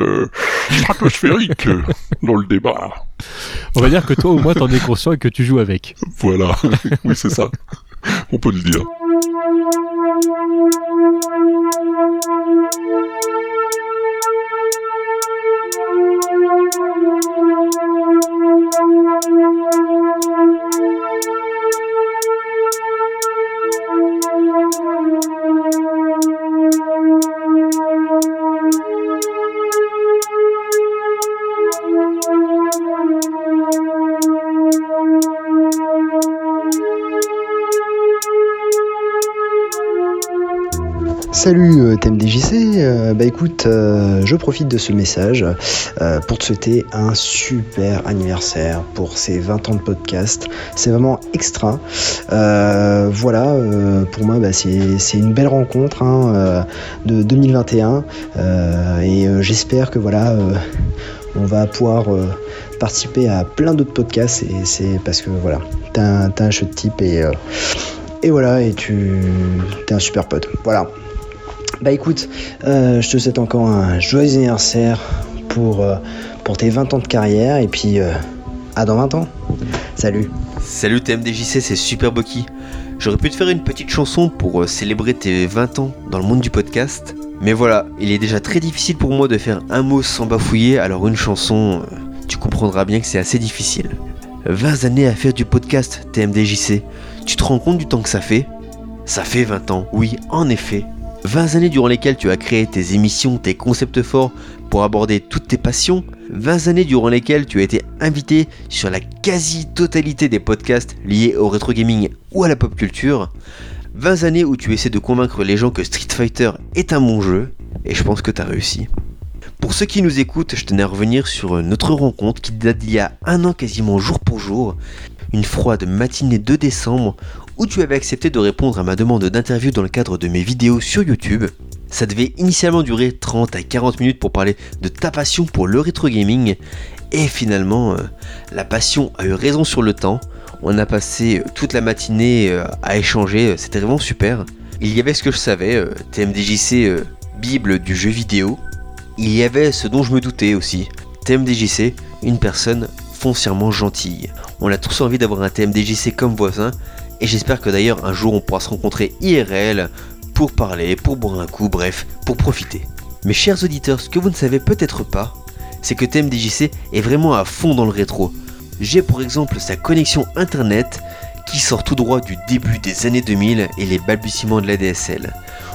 stratosphériques dans le débat. On va dire que toi au moins t'en es conscient et que tu joues avec. Voilà, oui c'est ça, on peut le dire. Salut euh, TMDJC, Euh, bah écoute, euh, je profite de ce message pour te souhaiter un super anniversaire pour ces 20 ans de podcast. C'est vraiment extra. Voilà, pour moi, bah, c'est une belle rencontre hein, de 2021 euh, et j'espère que voilà, on va pouvoir participer à plein d'autres podcasts et c'est parce que voilà, t'as un, un chouette type et, et voilà, et tu t'es un super pote. Voilà. Bah écoute, euh, je te souhaite encore un joyeux anniversaire pour, euh, pour tes 20 ans de carrière et puis euh, à dans 20 ans. Salut. Salut TMDJC, c'est Super Bucky. J'aurais pu te faire une petite chanson pour célébrer tes 20 ans dans le monde du podcast. Mais voilà, il est déjà très difficile pour moi de faire un mot sans bafouiller, alors une chanson, tu comprendras bien que c'est assez difficile. 20 années à faire du podcast TMDJC. Tu te rends compte du temps que ça fait? Ça fait 20 ans, oui, en effet. 20 années durant lesquelles tu as créé tes émissions, tes concepts forts pour aborder toutes tes passions. 20 années durant lesquelles tu as été invité sur la quasi-totalité des podcasts liés au rétro gaming ou à la pop culture. 20 années où tu essaies de convaincre les gens que Street Fighter est un bon jeu, et je pense que tu as réussi. Pour ceux qui nous écoutent, je tenais à revenir sur notre rencontre qui date d'il y a un an quasiment jour pour jour, une froide matinée de décembre où tu avais accepté de répondre à ma demande d'interview dans le cadre de mes vidéos sur YouTube. Ça devait initialement durer 30 à 40 minutes pour parler de ta passion pour le rétro gaming. Et finalement, euh, la passion a eu raison sur le temps. On a passé euh, toute la matinée euh, à échanger, c'était vraiment super. Il y avait ce que je savais, TMDJC, Bible du jeu vidéo. Il y avait ce dont je me doutais aussi. TMDJC, une personne foncièrement gentille. On a tous envie d'avoir un TMDJC comme voisin. Et j'espère que d'ailleurs un jour on pourra se rencontrer IRL pour parler, pour boire un coup, bref, pour profiter. Mes chers auditeurs, ce que vous ne savez peut-être pas, c'est que TMDJC est vraiment à fond dans le rétro. J'ai pour exemple sa connexion internet qui sort tout droit du début des années 2000 et les balbutiements de la DSL.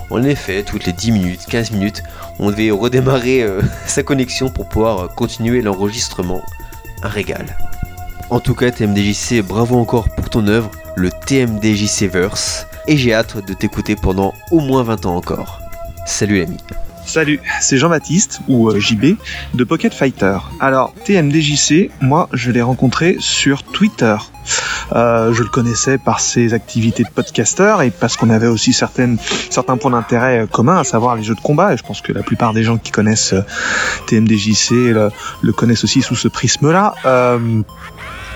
En effet, toutes les 10 minutes, 15 minutes, on devait redémarrer euh, sa connexion pour pouvoir continuer l'enregistrement. Un régal. En tout cas, TMDJC, bravo encore pour ton œuvre, le TMDJC Verse et j'ai hâte de t'écouter pendant au moins 20 ans encore. Salut l'ami. Salut, c'est Jean-Baptiste, ou euh, JB, de Pocket Fighter. Alors, TMDJC, moi, je l'ai rencontré sur Twitter. Euh, je le connaissais par ses activités de podcaster et parce qu'on avait aussi certains points d'intérêt euh, communs, à savoir les jeux de combat. Et je pense que la plupart des gens qui connaissent TMDJC le connaissent aussi sous ce prisme-là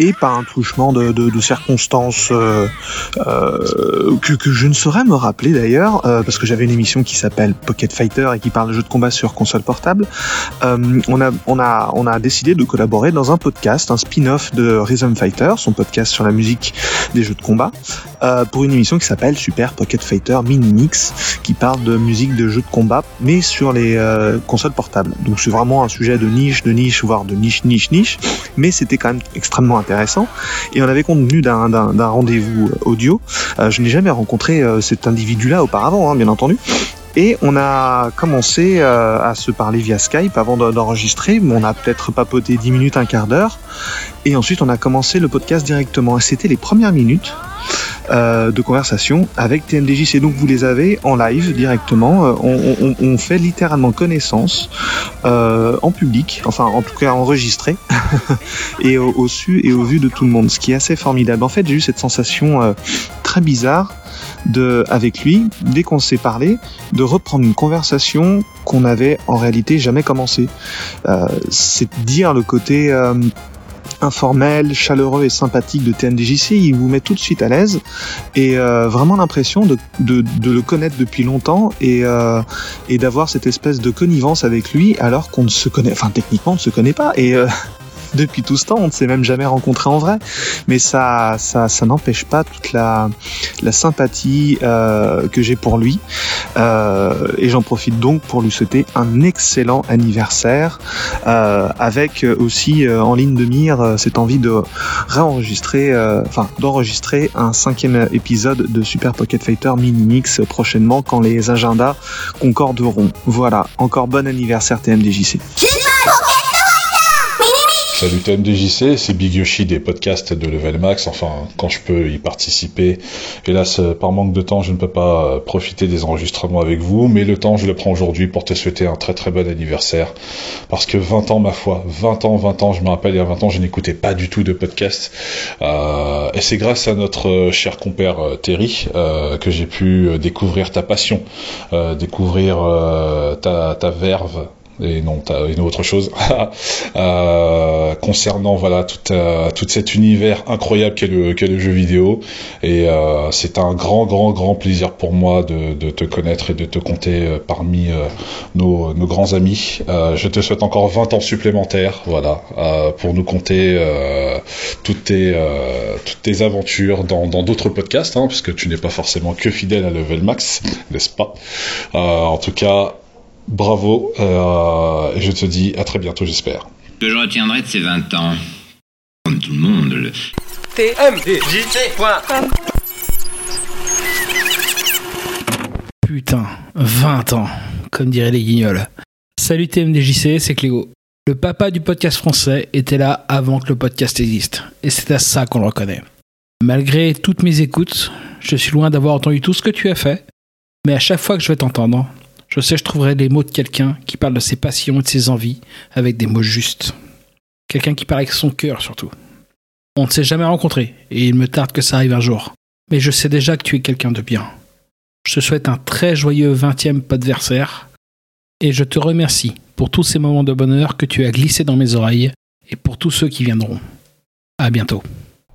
et par un truchement de, circonstances euh, euh, que, je ne saurais me rappeler d'ailleurs, euh, parce que j'avais une émission qui s'appelle Pocket Fighter et qui parle de jeux de combat sur console portable. on, a, on, a, on a décidé de collaborer dans un podcast, un spin-off de Rhythm Fighter, son podcast sur la musique des jeux de combat, pour une émission qui s'appelle Super Pocket Fighter Mini Mix, qui parle de musique de jeux de combat, mais sur les consoles portables. Donc c'est vraiment un sujet de niche, de niche, voire de niche, niche, niche, mais c'était quand même extrêmement intéressant. Et on avait convenu d'un rendez-vous audio. Euh, je n'ai jamais rencontré euh, cet individu-là auparavant, hein, bien entendu. Et on a commencé euh, à se parler via Skype avant d'enregistrer. On a peut-être papoté 10 minutes, un quart d'heure. Et ensuite, on a commencé le podcast directement. Et c'était les premières minutes euh, de conversation avec TMDJC. Donc vous les avez en live directement. Euh, on, fait littéralement connaissance en public, enfin en tout cas enregistré, et au, su et au vu de tout le monde. Ce qui est assez formidable. En fait, j'ai eu cette sensation très bizarre de, avec lui, dès qu'on s'est parlé, de reprendre une conversation qu'on avait en réalité jamais commencé. Euh, c'est dire le côté euh, informel, chaleureux et sympathique de TNDJC, il vous met tout de suite à l'aise. Et euh, vraiment l'impression de, de, de, le connaître depuis longtemps et, euh, et d'avoir cette espèce de connivence avec lui alors qu'on ne se connaît, enfin techniquement on ne se connaît pas. Et euh, depuis tout ce temps. On ne s'est même jamais rencontré en vrai, mais ça, ça, ça n'empêche pas toute la, sympathie euh, que j'ai pour lui. Euh, et j'en profite donc pour lui souhaiter un excellent anniversaire, euh, avec aussi euh, en ligne de mire cette envie de réenregistrer, enfin d'enregistrer un cinquième épisode de Super Pocket Fighter Mini Mix prochainement quand les agendas concorderont. Voilà, encore bon anniversaire TMDJC. Salut TMDJC, c'est Big Yoshi des podcasts de Level Max, enfin quand je peux y participer. Hélas, par manque de temps, je ne peux pas euh, profiter des enregistrements avec vous, mais le temps, je le prends aujourd'hui pour te souhaiter un très très bon anniversaire. Parce que 20 ans, ma foi, 20 ans, 20 ans, je me rappelle, il y a 20 ans, je n'écoutais pas du tout de podcast. Euh, et c'est grâce à notre euh, cher compère Terry que j'ai pu découvrir ta passion, découvrir ta, ta verve et non, t'as une autre chose euh, concernant voilà tout, euh, cet univers incroyable qu'est le, le jeu vidéo. Et euh, c'est un grand, grand, grand plaisir pour moi de, de te connaître et de te compter euh, parmi nos, nos, grands amis. Je te souhaite encore 20 ans supplémentaires, voilà, pour nous compter toutes tes toutes tes aventures dans d'autres podcasts, hein, parce que tu n'es pas forcément que fidèle à Level Max, n'est-ce pas? En tout cas, Bravo, euh, et je te dis à très bientôt, j'espère. Que je retiendrai de ces 20 ans, comme tout le monde, le tmdjc.com Putain, 20 ans, comme diraient les guignols. Salut TMDJC, c'est Clégo. Le papa du podcast français était là avant que le podcast existe, et c'est à ça qu'on le reconnaît. Malgré toutes mes écoutes, je suis loin d'avoir entendu tout ce que tu as fait, mais à chaque fois que je vais t'entendre, je sais, je trouverai les mots de quelqu'un qui parle de ses passions et de ses envies avec des mots justes. Quelqu'un qui parle avec son cœur surtout. On ne s'est jamais rencontrés et il me tarde que ça arrive un jour. Mais je sais déjà que tu es quelqu'un de bien. Je te souhaite un très joyeux 20e podversaire et je te remercie pour tous ces moments de bonheur que tu as glissés dans mes oreilles et pour tous ceux qui viendront. À bientôt.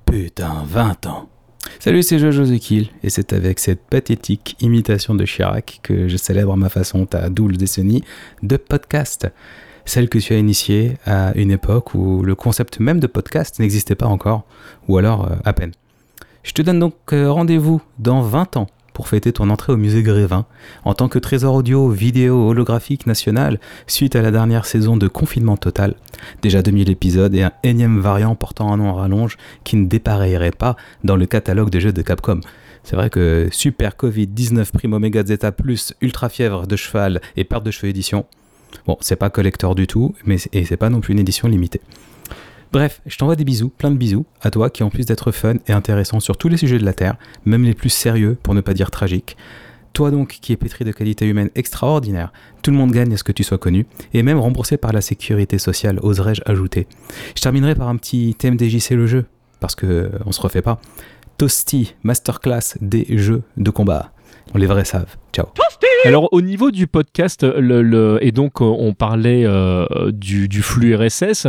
Putain, 20 ans. Salut, c'est Jojo Zekil, et c'est avec cette pathétique imitation de Chirac que je célèbre à ma façon ta double décennie de podcast. Celle que tu as initiée à une époque où le concept même de podcast n'existait pas encore, ou alors euh, à peine. Je te donne donc euh, rendez-vous dans 20 ans pour fêter ton entrée au musée Grévin en tant que trésor audio, vidéo, holographique national suite à la dernière saison de confinement total. Déjà 2000 épisodes et un énième variant portant un nom en rallonge qui ne dépareillerait pas dans le catalogue des jeux de Capcom. C'est vrai que Super Covid-19 Primo Mega Zeta Plus Ultra Fièvre de Cheval et Perte de Cheveux édition, bon, c'est pas collector du tout, mais c'est pas non plus une édition limitée. Bref, je t'envoie des bisous, plein de bisous, à toi qui en plus d'être fun et intéressant sur tous les sujets de la Terre, même les plus sérieux pour ne pas dire tragiques. Toi donc qui es pétri de qualités humaines extraordinaires, tout le monde gagne à ce que tu sois connu, et même remboursé par la sécurité sociale, oserais-je ajouter. Je terminerai par un petit thème DJC le jeu, parce que euh, on se refait pas. Toasty, masterclass des jeux de combat. Les vrais savent. Ciao. Alors au niveau du podcast, le, le- et donc euh, on parlait euh, du, du flux RSS.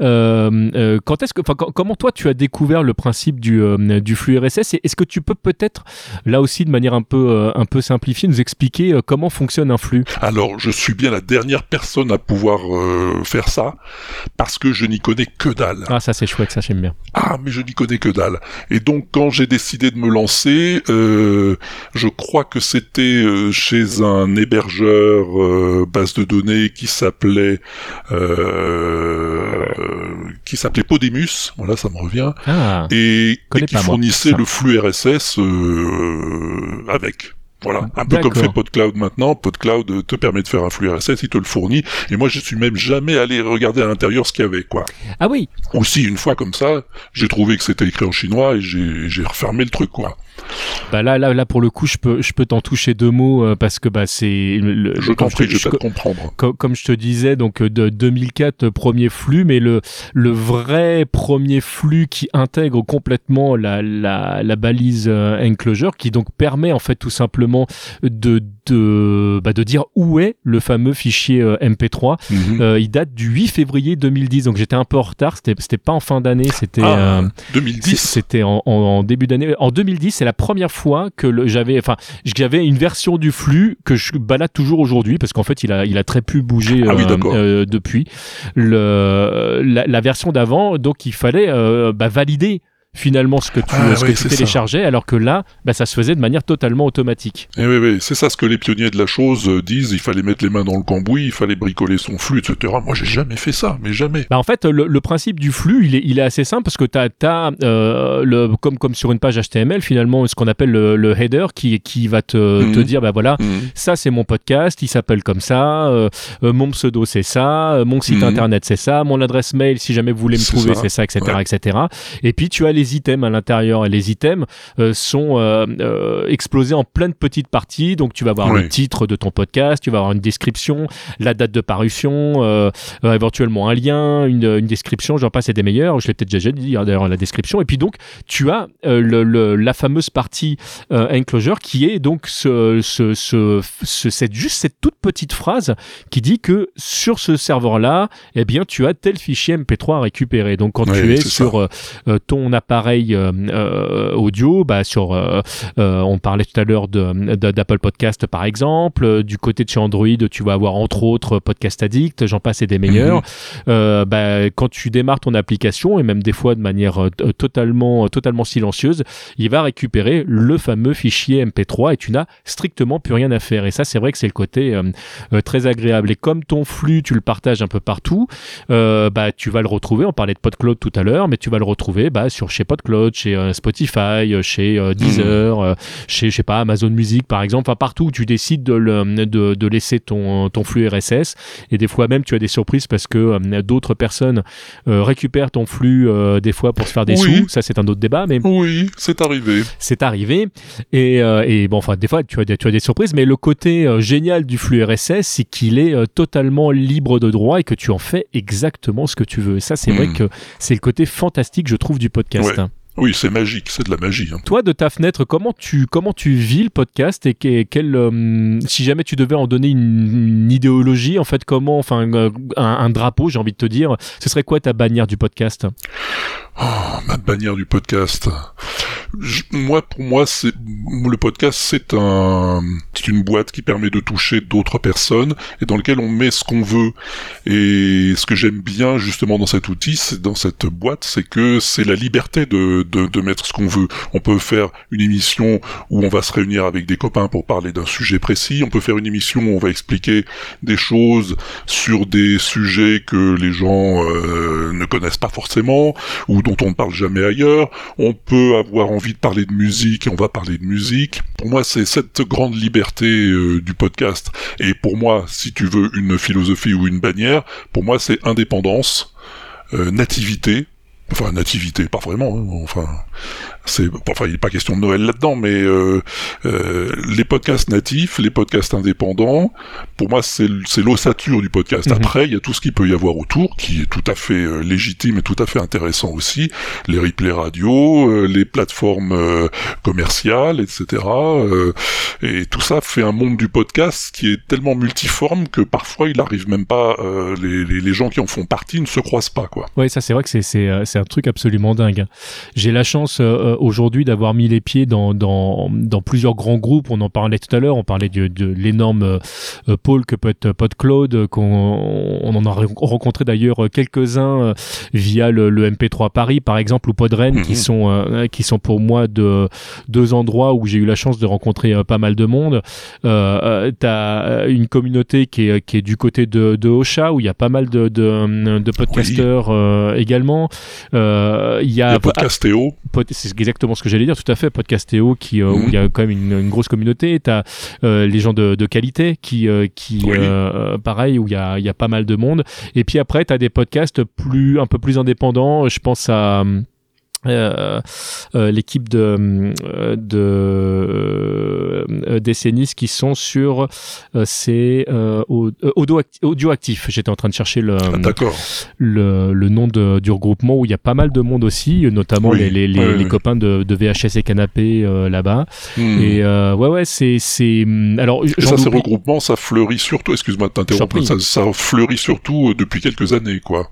euh, euh, quand est-ce que, enfin, comment toi tu as découvert le principe du, euh, du flux RSS et est-ce que tu peux peut-être là aussi de manière un peu euh, un peu simplifiée nous expliquer euh, comment fonctionne un flux? Alors, je suis bien la dernière personne à pouvoir euh, faire ça, parce que je n'y connais que dalle. Ah ça c'est chouette, ça j'aime bien. Ah, mais je n'y connais que dalle. Et donc, quand j'ai décidé de me lancer, euh, je crois que c'était euh, chez un hébergeur euh, base de données qui s'appelait euh, qui s'appelait Podemus. Voilà, ça me revient. Ah, et, qui moi, fournissait le flux RSS euh, avec. Voilà, un peu comme fait PodCloud maintenant. PodCloud euh, te permet de faire un flux RSS, il te le fournit. Et moi, je suis même jamais allé regarder à l'intérieur ce qu'il y avait, quoi. Ah oui. Aussi, une fois comme ça, j'ai trouvé que c'était écrit en chinois et j'ai j'ai refermé le truc, quoi. Bah là, là, là pour le coup, je peux, je peux t'en toucher deux mots euh, parce que bah c'est. le- Je t'en prie, je te co- comprendre. co- Comme je te disais, donc euh, de 2004 euh, premier flux, mais le le vrai premier flux qui intègre complètement la la, la balise euh, enclosure, qui donc permet en fait tout simplement de de bah, de dire où est le fameux fichier euh, MP3. Mhm. Euh, il date du 8 février 2010, donc j'étais un peu en retard. C'était c'était pas en fin d'année, c'était Ah, euh, 2010. c'était en, en- en début d'année. En 2010, c'est la première fois que j'avais, enfin, j'avais une version du flux que je balade toujours aujourd'hui parce qu'en fait, il a, il a très peu bougé Ah oui, depuis. Le, la, la version d'avant, donc il fallait euh, bah, valider finalement ce que tu, Ah ce oui, que tu c'est ça. téléchargeais, alors que là, bah, ça se faisait de manière totalement automatique. Et oui, oui, c'est ça ce que les pionniers de la chose euh, disent. Il fallait mettre les mains dans le cambouis, il fallait bricoler son flux, etc. Moi, j'ai jamais fait ça, mais jamais. Bah en fait, le, le principe du flux, il est, il est assez simple parce que tu as, le, comme, comme sur une page HTML, finalement, ce qu'on appelle le, le header qui, qui va te, Mhm. te dire, bah voilà, Mhm. ça c'est mon podcast, il s'appelle comme ça, euh, euh, mon pseudo c'est ça, euh, mon site Mhm. internet c'est ça, mon adresse mail, si jamais vous voulez me trouver, c'est ça, etc., Ouais. etc. Et puis tu as les items à l'intérieur et les items euh, sont euh, euh, explosés en plein de petites parties. Donc tu vas avoir Oui. le titre de ton podcast, tu vas avoir une description, la date de parution, éventuellement un lien, une, une description, j'en passe et des meilleurs. Je l'ai peut-être déjà dit hein, d'ailleurs la description. Et puis donc tu as le, le- la fameuse partie enclosure qui est donc ce, ce, ce, ce- cette, juste cette toute petite phrase qui dit que sur ce serveur-là, eh bien, tu as tel fichier MP3 à récupérer. Donc, quand tu es sur euh, ton appareil euh, euh, audio, bah, sur, euh, on parlait tout à l'heure d'Apple Podcast par exemple. Du côté de chez Android, tu vas avoir entre autres Podcast Addict, j'en passe et des meilleurs. Mhm. Bah, quand tu démarres ton application et même des fois de manière totalement, totalement silencieuse, il va récupérer le fameux fichier MP3 et tu n'as strictement plus rien à faire. Et ça, c'est vrai que c'est le côté euh, très agréable. Et comme ton flux, tu le partages un peu partout, euh, bah, tu vas le retrouver. On parlait de PodCloud tout à l'heure, mais tu vas le retrouver bah, sur chez PodCloud, chez euh, Spotify, euh, chez euh, Deezer, euh, chez je sais pas Amazon Music par exemple, enfin partout où tu décides de, le- de, de laisser ton, ton flux RSS. Et des fois même, tu as des surprises parce que d'autres personnes récupèrent ton flux des fois pour se faire des Oui. sous. Ça, c'est un autre débat, mais Oui, c'est arrivé. c'est arrivé. Et, et bon, enfin, des fois, tu as des, tu as des surprises, mais le côté génial du flux RSS, c'est qu'il est totalement libre de droit et que tu en fais exactement ce que tu veux. Et ça, c'est vrai Mm. que c'est le côté fantastique, je trouve, du podcast. Ouais. Oui, c'est magique, c'est de la magie. hein. Toi, de ta fenêtre, comment tu comment tu vis le podcast et que- quel, euh, si jamais tu devais en donner une, une idéologie, en fait, comment, enfin, euh, un, un drapeau, j'ai envie de te dire, ce serait quoi ta bannière du podcast? Oh, ma bannière du podcast. Je- moi, pour moi, c'est le podcast, c'est un, c'est une boîte qui permet de toucher d'autres personnes et dans lequel on met ce qu'on veut. Et ce que j'aime bien justement dans cet outil, c'est dans cette boîte, c'est que c'est la liberté de, de, de mettre ce qu'on veut. On peut faire une émission où on va se réunir avec des copains pour parler d'un sujet précis. On peut faire une émission où on va expliquer des choses sur des sujets que les gens euh, ne connaissent pas forcément ou dont on ne parle jamais ailleurs. On peut avoir envie de parler de musique et on va parler de musique. Pour moi, c'est cette grande liberté euh, du podcast. Et pour moi, si tu veux une philosophie ou une bannière, pour moi, c'est indépendance, euh, nativité. Enfin, nativité, pas vraiment. hein, enfin, c'est enfin, il n'est pas question de Noël là-dedans, mais euh, euh, les podcasts natifs, les podcasts indépendants, pour moi, c'est l'ossature du podcast. Mhm. Après, il y a tout ce qu'il peut y avoir autour, qui est tout à fait euh, légitime et tout à fait intéressant aussi. Les replays radio, les plateformes commerciales, etc. et tout ça fait un monde du podcast qui est tellement multiforme que parfois, il arrive même pas, les, les, les gens qui en font partie ne se croisent pas, quoi. Oui, ça c'est vrai que c'est un truc absolument dingue. J'ai la chance aujourd'hui d'avoir mis les pieds dans, dans dans plusieurs grands groupes. On en parlait tout à l'heure. On parlait de, de l'énorme euh, pôle que peut être PodCloud. qu'on on en a re- rencontré d'ailleurs euh, quelques-uns euh, via le, le MP3 Paris par exemple ou Podren qui sont euh, qui sont pour moi de deux endroits où j'ai eu la chance de rencontrer pas mal de monde. Euh, T'as euh, une communauté qui est qui est du côté de de Ocha où il y a pas mal de de, de podcasteurs euh, également. Euh, Il y a, Il y a Podcastéo. Pod- c'est exactement ce que j'allais dire, tout à fait. Podcastéo, qui, euh, où Mhm. il y a quand même une, une grosse communauté. Tu as les gens de, de qualité qui, euh, qui euh, pareil, où il y a, il y a pas mal de monde. Et puis après, tu as des podcasts plus, un peu plus indépendants. Je pense à. Euh, euh, l'équipe de, euh, de euh, Décennis qui sont sur euh, c'est euh, au- euh, Audio, Acti- Audioactif j'étais en train de chercher le, d'accord. le, le nom de, du regroupement où il y a pas mal de monde aussi, notamment Oui, les, les, les, copains de, de VHS et Canapé euh, là-bas. Hmm. Et euh, ouais, ouais, c'est. c'est hum, alors, Et ça, ces regroupements, ça fleurit surtout, excuse-moi de t'interrompre, ça, ça fleurit surtout euh, depuis quelques années, quoi.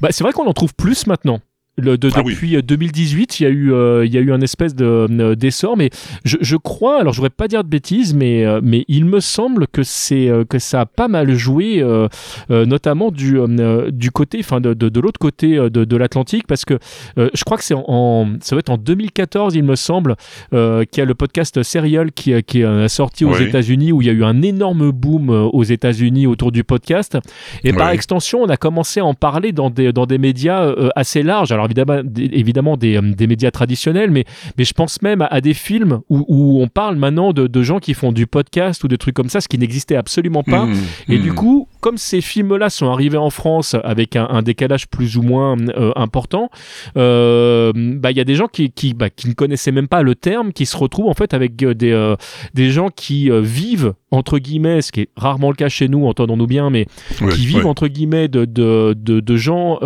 Bah, c'est vrai qu'on en trouve plus maintenant. Le, de, Ah depuis euh, 2018, il y a eu, euh, il y a eu un espèce de euh, d'essor, mais je, je crois, alors je voudrais pas dire de bêtises, mais euh, mais il me semble que c'est euh, que ça a pas mal joué, euh, euh, notamment du euh, du côté, enfin de, de, de l'autre côté euh, de, de l'Atlantique, parce que euh, je crois que c'est en, en- ça va être en 2014, il me semble, euh, qu'il y a le podcast Serial qui euh, qui est sorti aux. États-Unis, où il y a eu un énorme boom euh, aux États-Unis autour du podcast, et par extension, on a commencé à en parler dans des, dans des médias euh, assez larges. Alors évidemment, des, évidemment des, euh, des médias traditionnels, mais, mais je pense même à, à des films où, où on parle maintenant de, de gens qui font du podcast ou des trucs comme ça, ce qui n'existait absolument pas. Mmh, Et mmh. du coup, comme ces films-là sont arrivés en France avec un, un décalage plus ou moins euh, important, euh, bah, il y a des gens qui, qui, bah, qui ne connaissaient même pas le terme, qui se retrouvent en fait avec euh, des, euh, des gens qui vivent entre guillemets, ce qui est rarement le cas chez nous, entendons-nous bien, mais Ouais, qui vivent ouais. entre guillemets de, de, de, de gens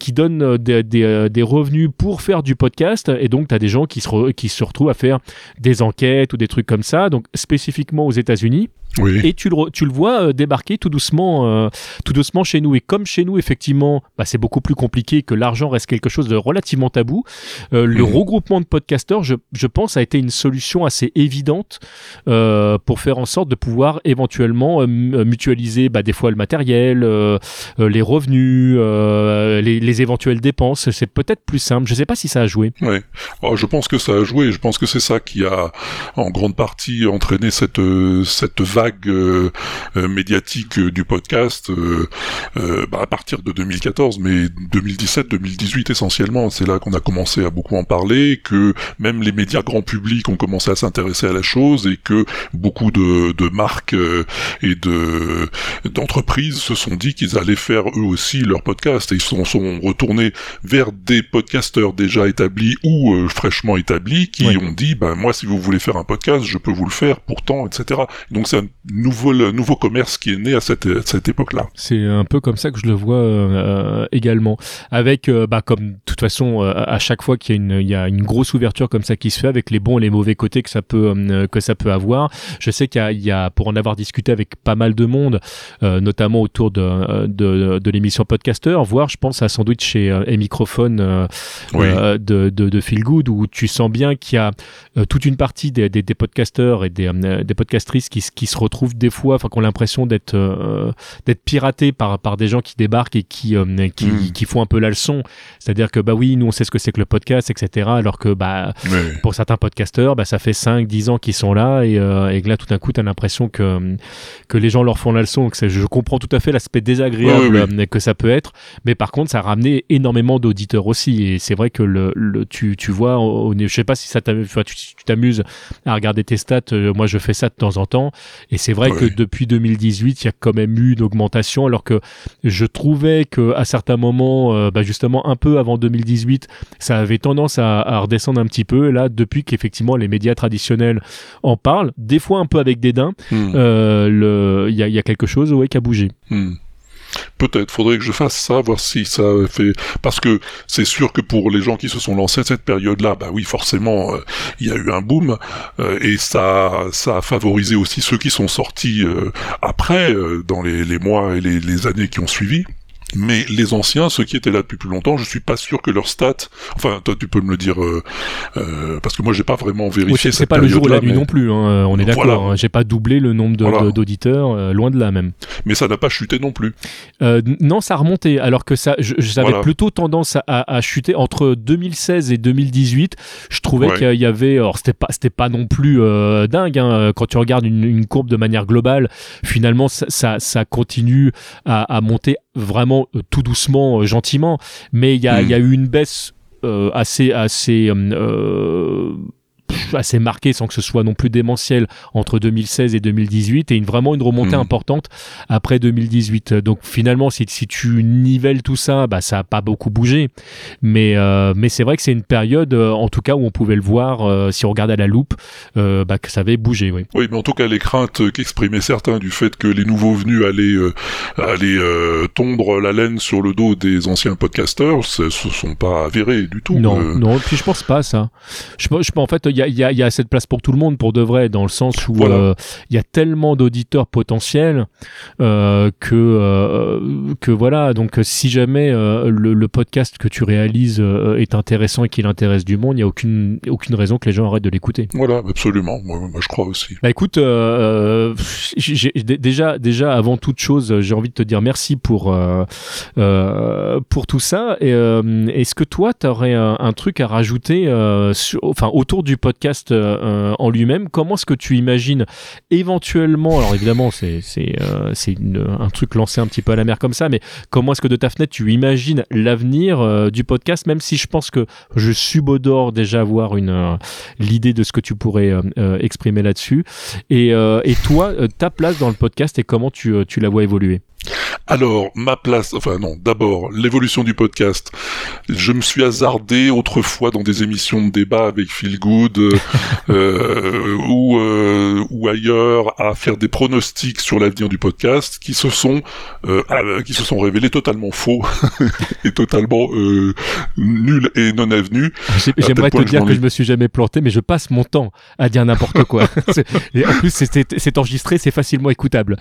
qui donnent des, des, des revenus pour faire du podcast. Et donc, tu as des gens qui se, re- qui se retrouvent à faire des enquêtes ou des trucs comme ça, donc spécifiquement aux États-Unis. Oui. Et tu le, tu le vois euh, débarquer tout doucement, euh, tout doucement chez nous. Et comme chez nous, effectivement, bah, c'est beaucoup plus compliqué que l'argent reste quelque chose de relativement tabou. euh, Le Mhm. regroupement de podcasteurs, je, je pense, a été une solution assez évidente euh, pour faire en sorte de pouvoir éventuellement mutualiser bah, des fois le matériel, les revenus, les, les éventuelles dépenses. C'est peut-être plus simple. Je sais pas si ça a joué. Ouais. Oh, je pense que ça a joué. Je pense que c'est ça qui a, en grande partie, entraîné cette cette vague euh, euh, médiatique euh, du podcast euh, euh, bah, à partir de 2014, mais 2017-2018 essentiellement. C'est là qu'on a commencé à beaucoup en parler, que même les médias grand public ont commencé à s'intéresser à la chose et que beaucoup de, de marques euh, et de d'entreprises se sont dit qu'ils allaient faire eux aussi leur podcast et ils sont, sont retournés vers des podcasteurs déjà établis ou euh, fraîchement établis qui ont dit ben moi si vous voulez faire un podcast je peux vous le faire pourtant etc donc c'est un nouveau nouveau commerce qui est né à cette, à cette époque là c'est un peu comme ça que je le vois euh, également. Avec bah comme de toute façon à chaque fois qu'il y a une il y a une grosse ouverture comme ça qui se fait avec les bons et les mauvais côtés que ça peut que ça peut avoir je sais qu'il y, y a pour en avoir discuté avec pas mal de monde notamment autour de, de, de l'émission Podcaster, voire je pense à Sandwich chez euh, et Microphone euh, euh, de, de, de Feel Good, où tu sens bien qu'il y a toute une partie des, des, des podcasteurs et des, des podcastrices qui, qui se retrouvent des fois, enfin, qui ont l'impression d'être d'être piratés par, par des gens qui débarquent et qui, qui, mm. qui, font un peu la leçon. C'est-à-dire que, bah oui, nous, on sait ce que c'est que le podcast, etc. Alors que, bah, pour certains podcasteurs, bah, ça fait 5, 10 ans qu'ils sont là et, et que là, tout d'un coup, tu as l'impression que, que les gens leur font la leçon. Que je comprends tout à fait l'aspect désagréable que ça peut être, mais par contre, ça a ramené énormément d'auditeurs aussi. Et c'est vrai que le, le, tu, tu vois, au, je sais pas si ça tu t'amuses à regarder tes stats. Euh, moi, je fais ça de temps en temps. Et c'est vrai que depuis 2018, il y a quand même eu une augmentation, alors que je trouvais que à certains moments, euh, bah justement un peu avant 2018, ça avait tendance à, à redescendre un petit peu. Et là, depuis qu'effectivement les médias traditionnels en parlent, des fois un peu avec dédain, hmm. euh, il y, a, y, a, quelque chose ouais, qui a bougé. Hmm. Peut-être, faudrait que je fasse ça, voir si ça fait. Parce que c'est sûr que pour les gens qui se sont lancés à cette période-là, bah oui, forcément, euh, il y a eu un boom euh, et ça, ça a favorisé aussi ceux qui sont sortis euh, après, dans les, les, mois et les, les années qui ont suivi. Mais les anciens, ceux qui étaient là depuis plus longtemps, je suis pas sûr que leurs stats. Enfin, toi, tu peux me le dire euh, euh, parce que moi, j'ai pas vraiment vérifié. c'est pas le jour ou la nuit non plus. Hein, on est d'accord. Hein, j'ai pas doublé le nombre d'auditeurs, euh, loin de là même. Mais ça n'a pas chuté non plus. non, ça a remonté. Alors que ça, j'avais plutôt tendance à, chuter entre 2016 et 2018. Je trouvais qu'il y avait. Alors, c'était pas, c'était pas non plus dingue. Hein, quand tu regardes une, courbe de manière globale, finalement, ça, ça, continue à, à monter vraiment euh, tout doucement, euh, gentiment, mais il y a, y a hmm. eu une baisse euh, assez assez assez marqué sans que ce soit non plus démentiel entre 2016 et 2018 et une, vraiment une remontée hmm. importante après 2018. Donc finalement, si, si tu nivelles tout ça, bah, ça n'a pas beaucoup bougé. Mais, euh, mais c'est vrai que c'est une période, euh, en tout cas, où on pouvait le voir, euh, si on regardait à la loupe, bah, que ça avait bougé. Oui. oui, mais en tout cas, les craintes qu'exprimaient certains du fait que les nouveaux venus allaient, allaient tondre la laine sur le dos des anciens podcasteurs, ce ne sont pas avérés du tout. Non, non, puis je pense pas ça. Je, je, en fait, il y a, y, a, y a cette place pour tout le monde, pour de vrai, dans le sens où il euh, y a tellement d'auditeurs potentiels euh, que euh, que voilà. Donc, si jamais le, podcast que tu réalises est intéressant et qu'il intéresse du monde, il n'y a aucune aucune raison que les gens arrêtent de l'écouter. Voilà, absolument. Moi, moi, je crois aussi. Bah écoute, déjà déjà avant toute chose, j'ai envie de te dire merci pour pour tout ça. Et est-ce que toi, tu aurais un, un, truc à rajouter, enfin autour du podcast euh, en lui-même. Comment est-ce que tu imagines éventuellement, alors évidemment c'est c'est euh, un truc lancé un petit peu à la mer comme ça, mais comment est-ce que de ta fenêtre tu imagines l'avenir euh, du podcast, même si je pense que je subodore déjà avoir une l'idée de ce que tu pourrais exprimer là-dessus. Et, et toi, ta place dans le podcast et comment tu, tu la vois évoluer? Alors, ma place, enfin non, d'abord, l'évolution du podcast. Je me suis hasardé autrefois dans des émissions de débat avec Phil Good euh, ou, euh, ou ailleurs à faire des pronostics sur l'avenir du podcast qui se sont euh, qui se sont révélés totalement faux et totalement euh, nuls et non avenus. J'aimerais te dire que je me suis jamais planté, mais je passe mon temps à dire n'importe quoi. et en plus, c'est enregistré, c'est facilement écoutable.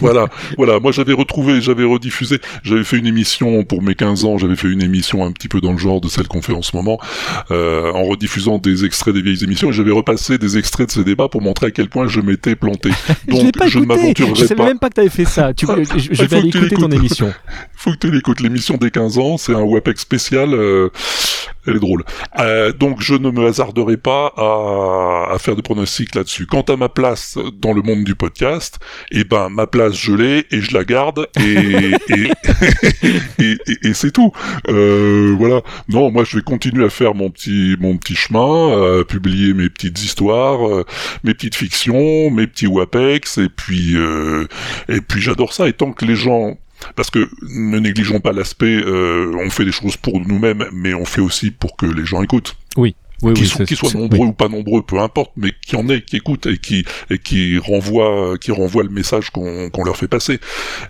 voilà, voilà. Moi, j'avais retrouvé, j'avais rediffusé, j'avais fait une émission pour mes 15 ans, j'avais fait une émission un petit peu dans le genre de celle qu'on fait en ce moment, euh, en rediffusant des extraits des vieilles émissions, et j'avais repassé des extraits de ces débats pour montrer à quel point je m'étais planté. Donc, je, je ne m'aventurerai pas. Je savais même pas que tu avais fait ça. Tu, je, je vais aller écouter ton émission. Faut que tu l'écoutes. L'émission des 15 ans, c'est un WAPEX spécial. Euh, Elle est drôle. Euh, donc je ne me hasarderai pas à, à faire de pronostics là-dessus. Quant à ma place dans le monde du podcast, eh ben ma place je l'ai et je la garde et et, et, et- et c'est tout. Euh, voilà. Non, moi je vais continuer à faire mon petit mon petit chemin, à publier mes petites histoires, euh, mes petites fictions, mes petits WAPEX et puis euh, et puis j'adore ça. Et tant que les gens parce que ne négligeons pas l'aspect, euh, on fait des choses pour nous-mêmes, mais on fait aussi pour que les gens écoutent. Oui. Oui, qu'ils oui, soient, nombreux oui. ou pas nombreux, peu importe, mais qu'il y en ait qui écoutent et qui et qui renvoient qui renvoient le message qu'on qu'on leur fait passer.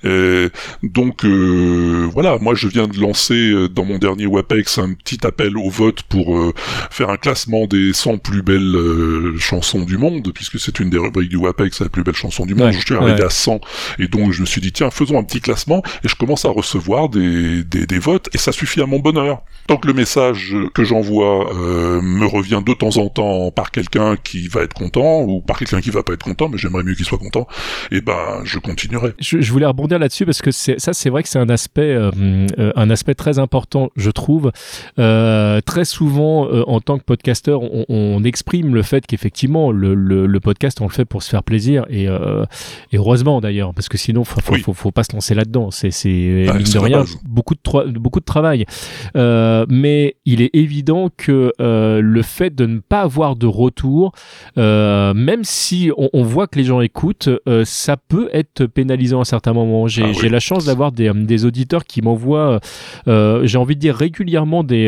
Euh, donc euh, voilà, moi je viens de lancer euh, dans mon dernier WAPEX un petit appel au vote pour euh, faire un classement des 100 plus belles euh, chansons du monde, puisque c'est une des rubriques du WAPEX, la plus belle chanson du monde. Ouais, je suis arrivé ouais. à 100 et donc je me suis dit tiens faisons un petit classement et je commence à recevoir des, des, des votes et ça suffit à mon bonheur. Tant que le message que j'envoie euh, me revient de temps en temps par quelqu'un qui va être content ou par quelqu'un qui va pas être content, mais j'aimerais mieux qu'il soit content, et ben je continuerai. Je, je voulais rebondir là-dessus parce que ça, c'est vrai que c'est un aspect, euh, euh, un aspect très important, je trouve. Euh, très souvent, euh, en tant que podcasteur, on, on exprime le fait qu'effectivement, le, le, le podcast, on le fait pour se faire plaisir et, et heureusement d'ailleurs, parce que sinon, faut, faut, faut, faut pas se lancer là-dedans. C'est, mine c'est de rien beaucoup de beaucoup de travail. Mais il est évident que le fait de ne pas avoir de retour, euh, même si on, on voit que les gens écoutent, euh, ça peut être pénalisant à certains moments. J'ai Ah oui. la chance d'avoir des, euh, des auditeurs qui m'envoient, j'ai envie de dire régulièrement des,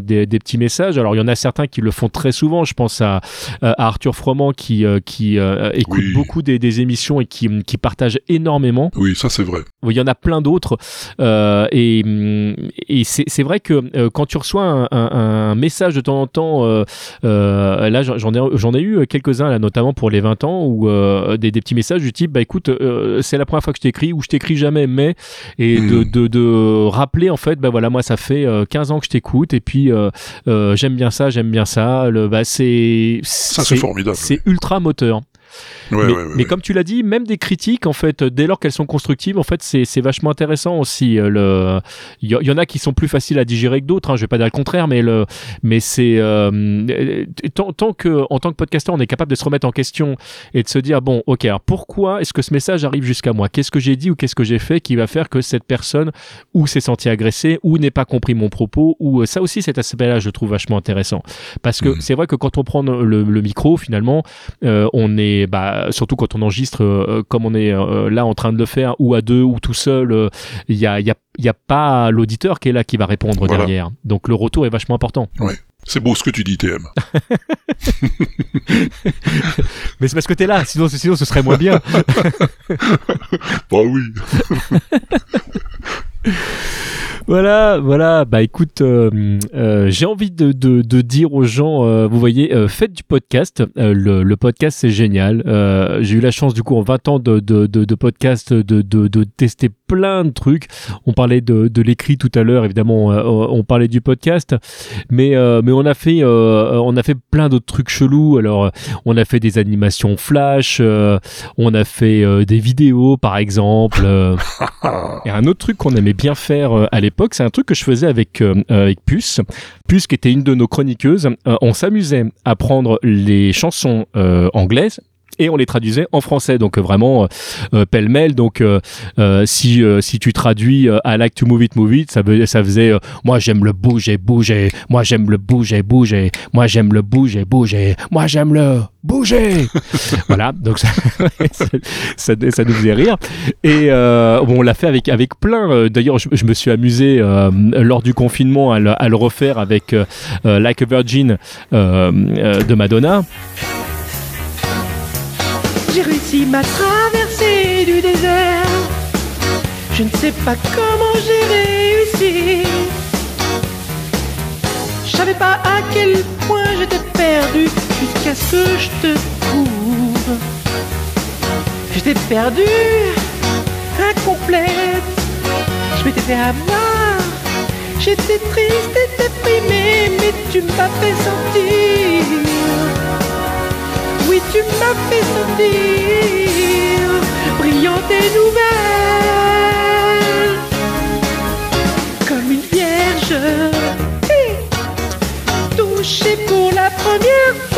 des, des petits messages. Alors il y en a certains qui le font très souvent. Je pense à, à Arthur Froment qui, qui écoute Oui. beaucoup des, des émissions et qui, qui partage énormément. Oui, ça c'est vrai. Il y en a plein d'autres. Euh, et et c'est c'est vrai que euh, quand tu reçois un, un- un message de temps en temps, euh, euh, là j'en ai, j'en ai eu quelques-uns, là, notamment pour les 20 ans, où euh, des, des petits messages du type bah écoute, euh, c'est la première fois que je t'écris, ou je t'écris jamais, mais. Et de, Mhm. de, de rappeler en fait, bah voilà, moi ça fait euh, 15 ans que je t'écoute, et puis euh, euh, j'aime bien ça, j'aime bien ça. Le, bah, c'est. c'est formidable, C'est ultra moteur. Ouais, mais, ouais, ouais, mais comme tu l'as dit, même des critiques, en fait, dès lors qu'elles sont constructives, en fait, c'est vachement intéressant aussi. euh, Le, il y, en a qui sont plus faciles à digérer que d'autres. Hein, je vais pas dire le contraire, mais le, mais c'est euh, tant, tant que en tant que podcasteur, on est capable de se remettre en question et de se dire bon, ok, alors pourquoi est-ce que ce message arrive jusqu'à moi? Qu'est-ce que j'ai dit ou qu'est-ce que j'ai fait qui va faire que cette personne ou s'est sentie agressée ou n'est pas compris mon propos ou euh, ça aussi cet aspect-là, je trouve vachement intéressant parce que c'est vrai que quand on prend le, le micro, finalement, euh, on est bah, surtout quand on enregistre euh, comme on est euh, là en train de le faire ou à deux ou tout seul, euh, il y a, il y a il y a pas l'auditeur qui est là qui va répondre Voilà. derrière. Donc le retour est vachement important. Ouais. C'est beau ce que tu dis, TM. Mais c'est parce que t'es là, sinon, sinon ce serait moins bien. bah oui. Voilà, voilà. Bah écoute, euh, euh, j'ai envie de, dire aux gens, euh, vous voyez, faites du podcast. Le, podcast, c'est génial. J'ai eu la chance, du coup, en 20 ans de, podcast, de, tester plein de trucs. On parlait de, l'écrit tout à l'heure, évidemment, euh, on parlait du podcast, mais, mais on a fait, on a fait plein d'autres trucs chelous. Alors, on a fait des animations flash, on a fait des vidéos, par exemple. Et un autre truc qu'on aimait bien faire euh, à l'époque, c'est un truc que je faisais avec, euh, euh, avec Puce. Puce qui était une de nos chroniqueuses. On s'amusait à prendre les chansons anglaises et on les traduisait en français. Donc euh, vraiment euh, euh, pêle-mêle. Donc si si tu traduis euh, I like to move it move it ça faisait moi j'aime le bouger bouger. Moi j'aime le bouger bouger. Moi j'aime le bouger bouger. Moi j'aime le bouger. Voilà. Donc ça, ça, nous faisait rire. Et bon, on l'a fait avec avec plein d'ailleurs je, me suis amusé lors du confinement à le, à refaire avec Like a Virgin de Madonna J'ai réussi ma traversée du désert. Je ne sais pas comment j'ai réussi. Je savais pas à quel point j'étais perdu jusqu'à ce que je te trouve. J'étais perdu, incomplète. Je m'étais fait avoir. J'étais triste et déprimée, mais tu m'as fait sentir tu m'as fait sentir brillante et nouvelle comme une vierge touchée pour la première fois.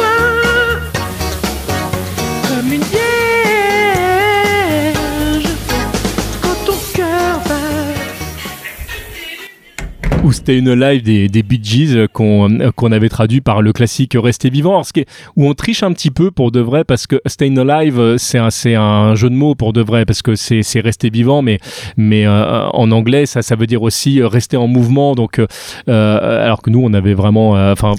C'était une live des, des Bee Gees euh, qu'on euh, qu'on avait traduit par le classique Rester vivant. Alors, ce qui est- où on triche un petit peu pour de vrai parce que Stayin' Alive, euh, c'est un, c'est un jeu de mots pour de vrai parce que c'est c'est rester vivant, mais, mais euh, en anglais, ça, ça veut dire aussi euh, rester en mouvement. Donc, euh, euh, alors que nous, on avait vraiment, euh, enfin,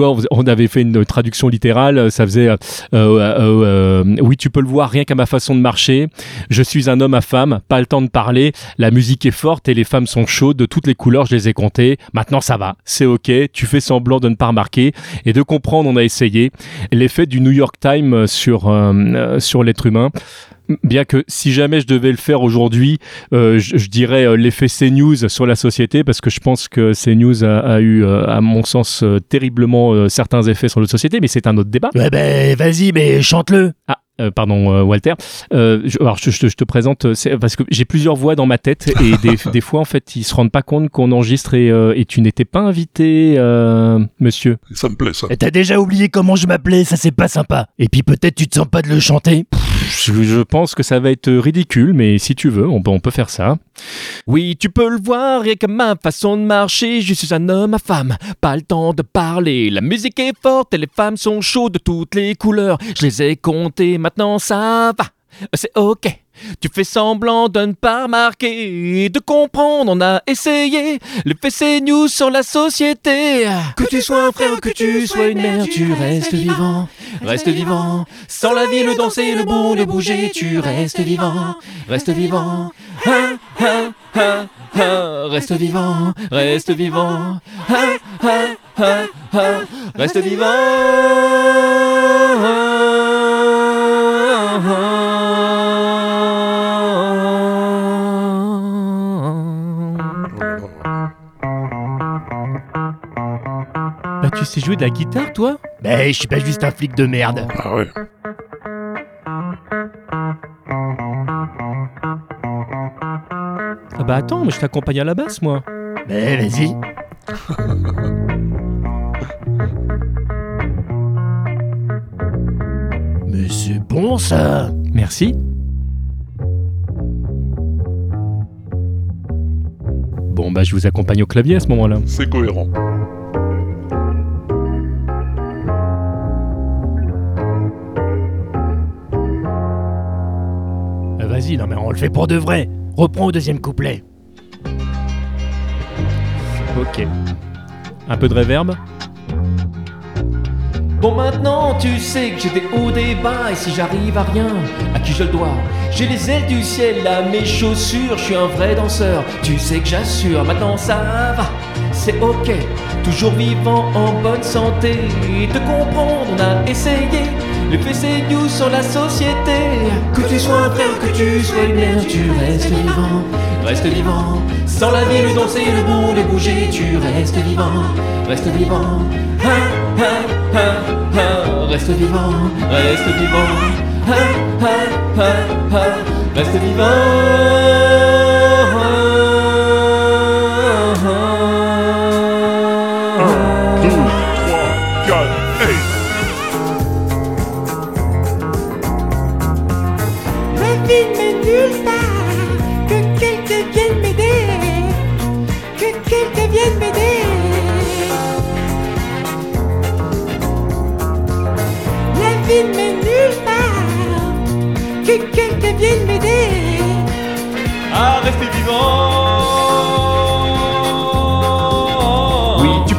vois, on faisait- on avait fait une traduction littérale, euh, ça faisait, euh, euh, euh, euh, oui, tu peux le voir rien qu'à ma façon de marcher. Je suis un homme à femme, pas le temps de parler. La musique est forte et les femmes sont chaudes de toutes les couleurs, je les ai comptées. Maintenant, ça va, c'est ok. Tu fais semblant de ne pas remarquer et de comprendre. On a essayé l'effet du New York Times sur euh, euh, sur l'être humain. Bien que si jamais je devais le faire aujourd'hui, euh, je, je dirais euh, l'effet CNews sur la société parce que je pense que CNews a, a eu, euh, à mon sens, terriblement certains effets sur la société, mais c'est un autre débat. Ouais, ben, vas-y, mais chante-le. Ah, euh, pardon, euh, Walter. Euh, je, alors, je, je te- je te présente, euh, parce que j'ai plusieurs voix dans ma tête et des, des fois, en fait, ils se rendent pas compte qu'on enregistre et, euh, et tu n'étais pas invité, euh, monsieur. Ça me plaît, ça. Et T'as déjà oublié comment je m'appelais, ça c'est pas sympa. Et puis peut-être tu te sens pas de le chanter. Je pense que ça va être ridicule, mais si tu veux, on peut, faire ça. Oui, tu peux le voir, et comme ma façon de marcher, je suis un homme à femme, pas le temps de parler. La musique est forte et les femmes sont chaudes de toutes les couleurs. Je les ai comptées, maintenant ça va, c'est ok. Tu fais semblant de ne pas remarquer, de comprendre, on a essayé. Le PC News sur la société. Que tu sois un frère ou que tu sois une mère, tu restes vivant. Reste vivant, sans la vie, le danser, le bout, le bouger, tu restes vivant, reste vivant. Reste vivant, reste vivant. Reste Bah tu sais jouer de la guitare toi Ben, je suis pas juste un flic de merde. Ah ouais. Ah bah attends, mais je t'accompagne à la basse moi. Ben, vas-y. Mais c'est bon ça. Merci. Bon bah je vous accompagne au clavier à ce moment-là. C'est cohérent. Vas-y, non mais on le fait pour de vrai. Reprends au deuxième couplet. Ok. Un peu de réverb Bon maintenant tu sais que j'ai des hauts des bas et si j'arrive à rien, à qui je le dois? J'ai les ailes du ciel à mes chaussures, je suis un vrai danseur, tu sais que j'assure, maintenant ça va, c'est ok, toujours vivant en bonne santé, de comprendre on a essayé, le PC News sur la société, que tu sois un frère, que tu sois une mère, tu restes vivant, reste vivant, sans la vie, le danser, le bout, le bouger, tu restes vivant, reste vivant, ha, ha, ha, reste vivant, reste vivant, ha, ha, reste vivant.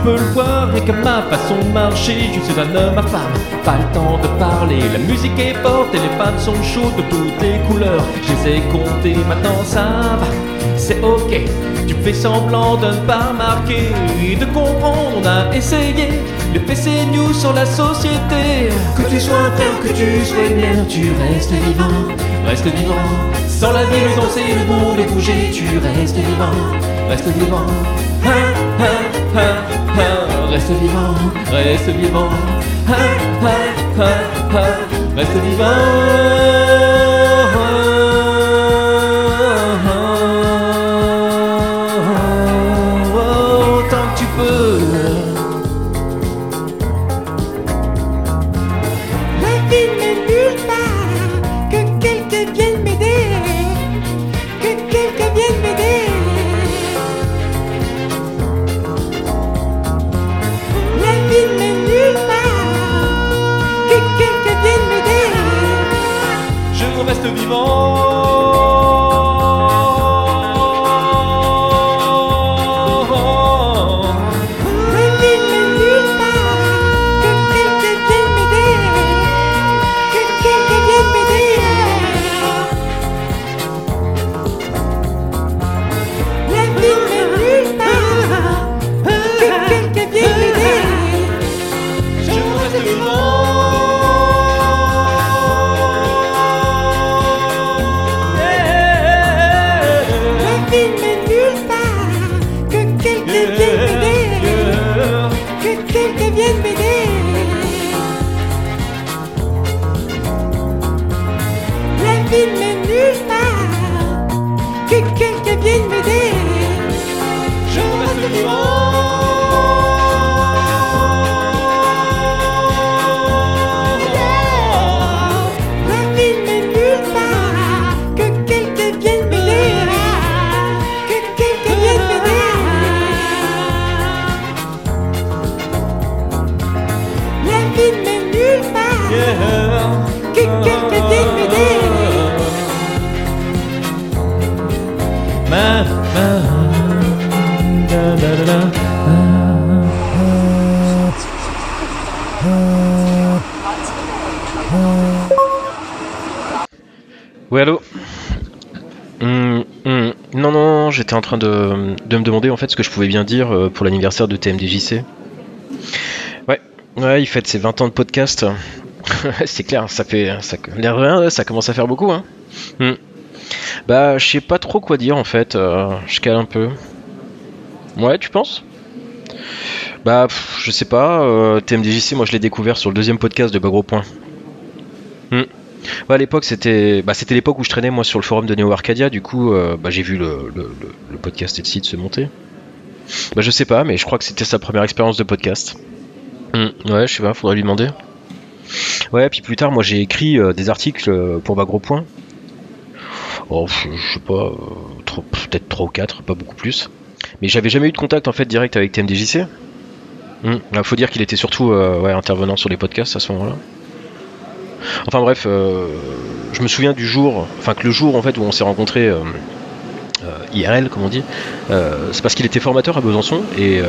Peux le voir, et comme ma façon de marcher, je suis un homme à femme, pas le temps de parler. La musique est forte et les femmes sont chaudes de toutes les couleurs. Je les ai comptées, maintenant ça va, c'est ok. Tu fais semblant de ne pas remarquer, de comprendre, on a essayé. Le PC News sur la société. Que tu sois un frère, que tu sois une mère, tu restes vivant, reste vivant. Sans la vie, le danser, le le bouger, tu restes vivant, reste vivant. Ha, ha, ha, ha, reste vivant, reste vivant. Ha, ha, reste vivant. J'étais en train de, de me demander en fait ce que je pouvais bien dire euh, pour l'anniversaire de TMDJC. Ouais, ouais, il fête ses 20 ans de podcast. C'est clair, ça fait. Ça, l'air rien, ça commence à faire beaucoup, hein. Hum. Bah, je sais pas trop quoi dire en fait, euh, je cale un peu. Ouais, tu penses? Bah, pff, je sais pas, euh, TMDJC, moi je l'ai découvert sur le deuxième podcast de Bagro Point. Hmm. Ouais, à l'époque, c'était bah, c'était l'époque où je traînais moi sur le forum de Neo Arcadia, du coup, euh, bah, j'ai vu le, le, podcast et le site se monter. Bah, je sais pas, mais je crois que c'était sa première expérience de podcast. Hmm. Ouais, je sais pas, faudrait lui demander. Ouais, puis plus tard, moi j'ai écrit euh, des articles euh, pour Bagro Point. Oh, je je sais pas, euh, peut-être 3 ou 4, pas beaucoup plus. Mais j'avais jamais eu de contact en fait direct avec TMDJC. Hmm. Là, faut dire qu'il était surtout ouais, intervenant sur les podcasts à ce moment-là. Enfin bref, euh, je me souviens du jour, enfin que le jour en fait où on s'est rencontrés euh, euh, IRL comme on dit, c'est parce qu'il était formateur à Besançon et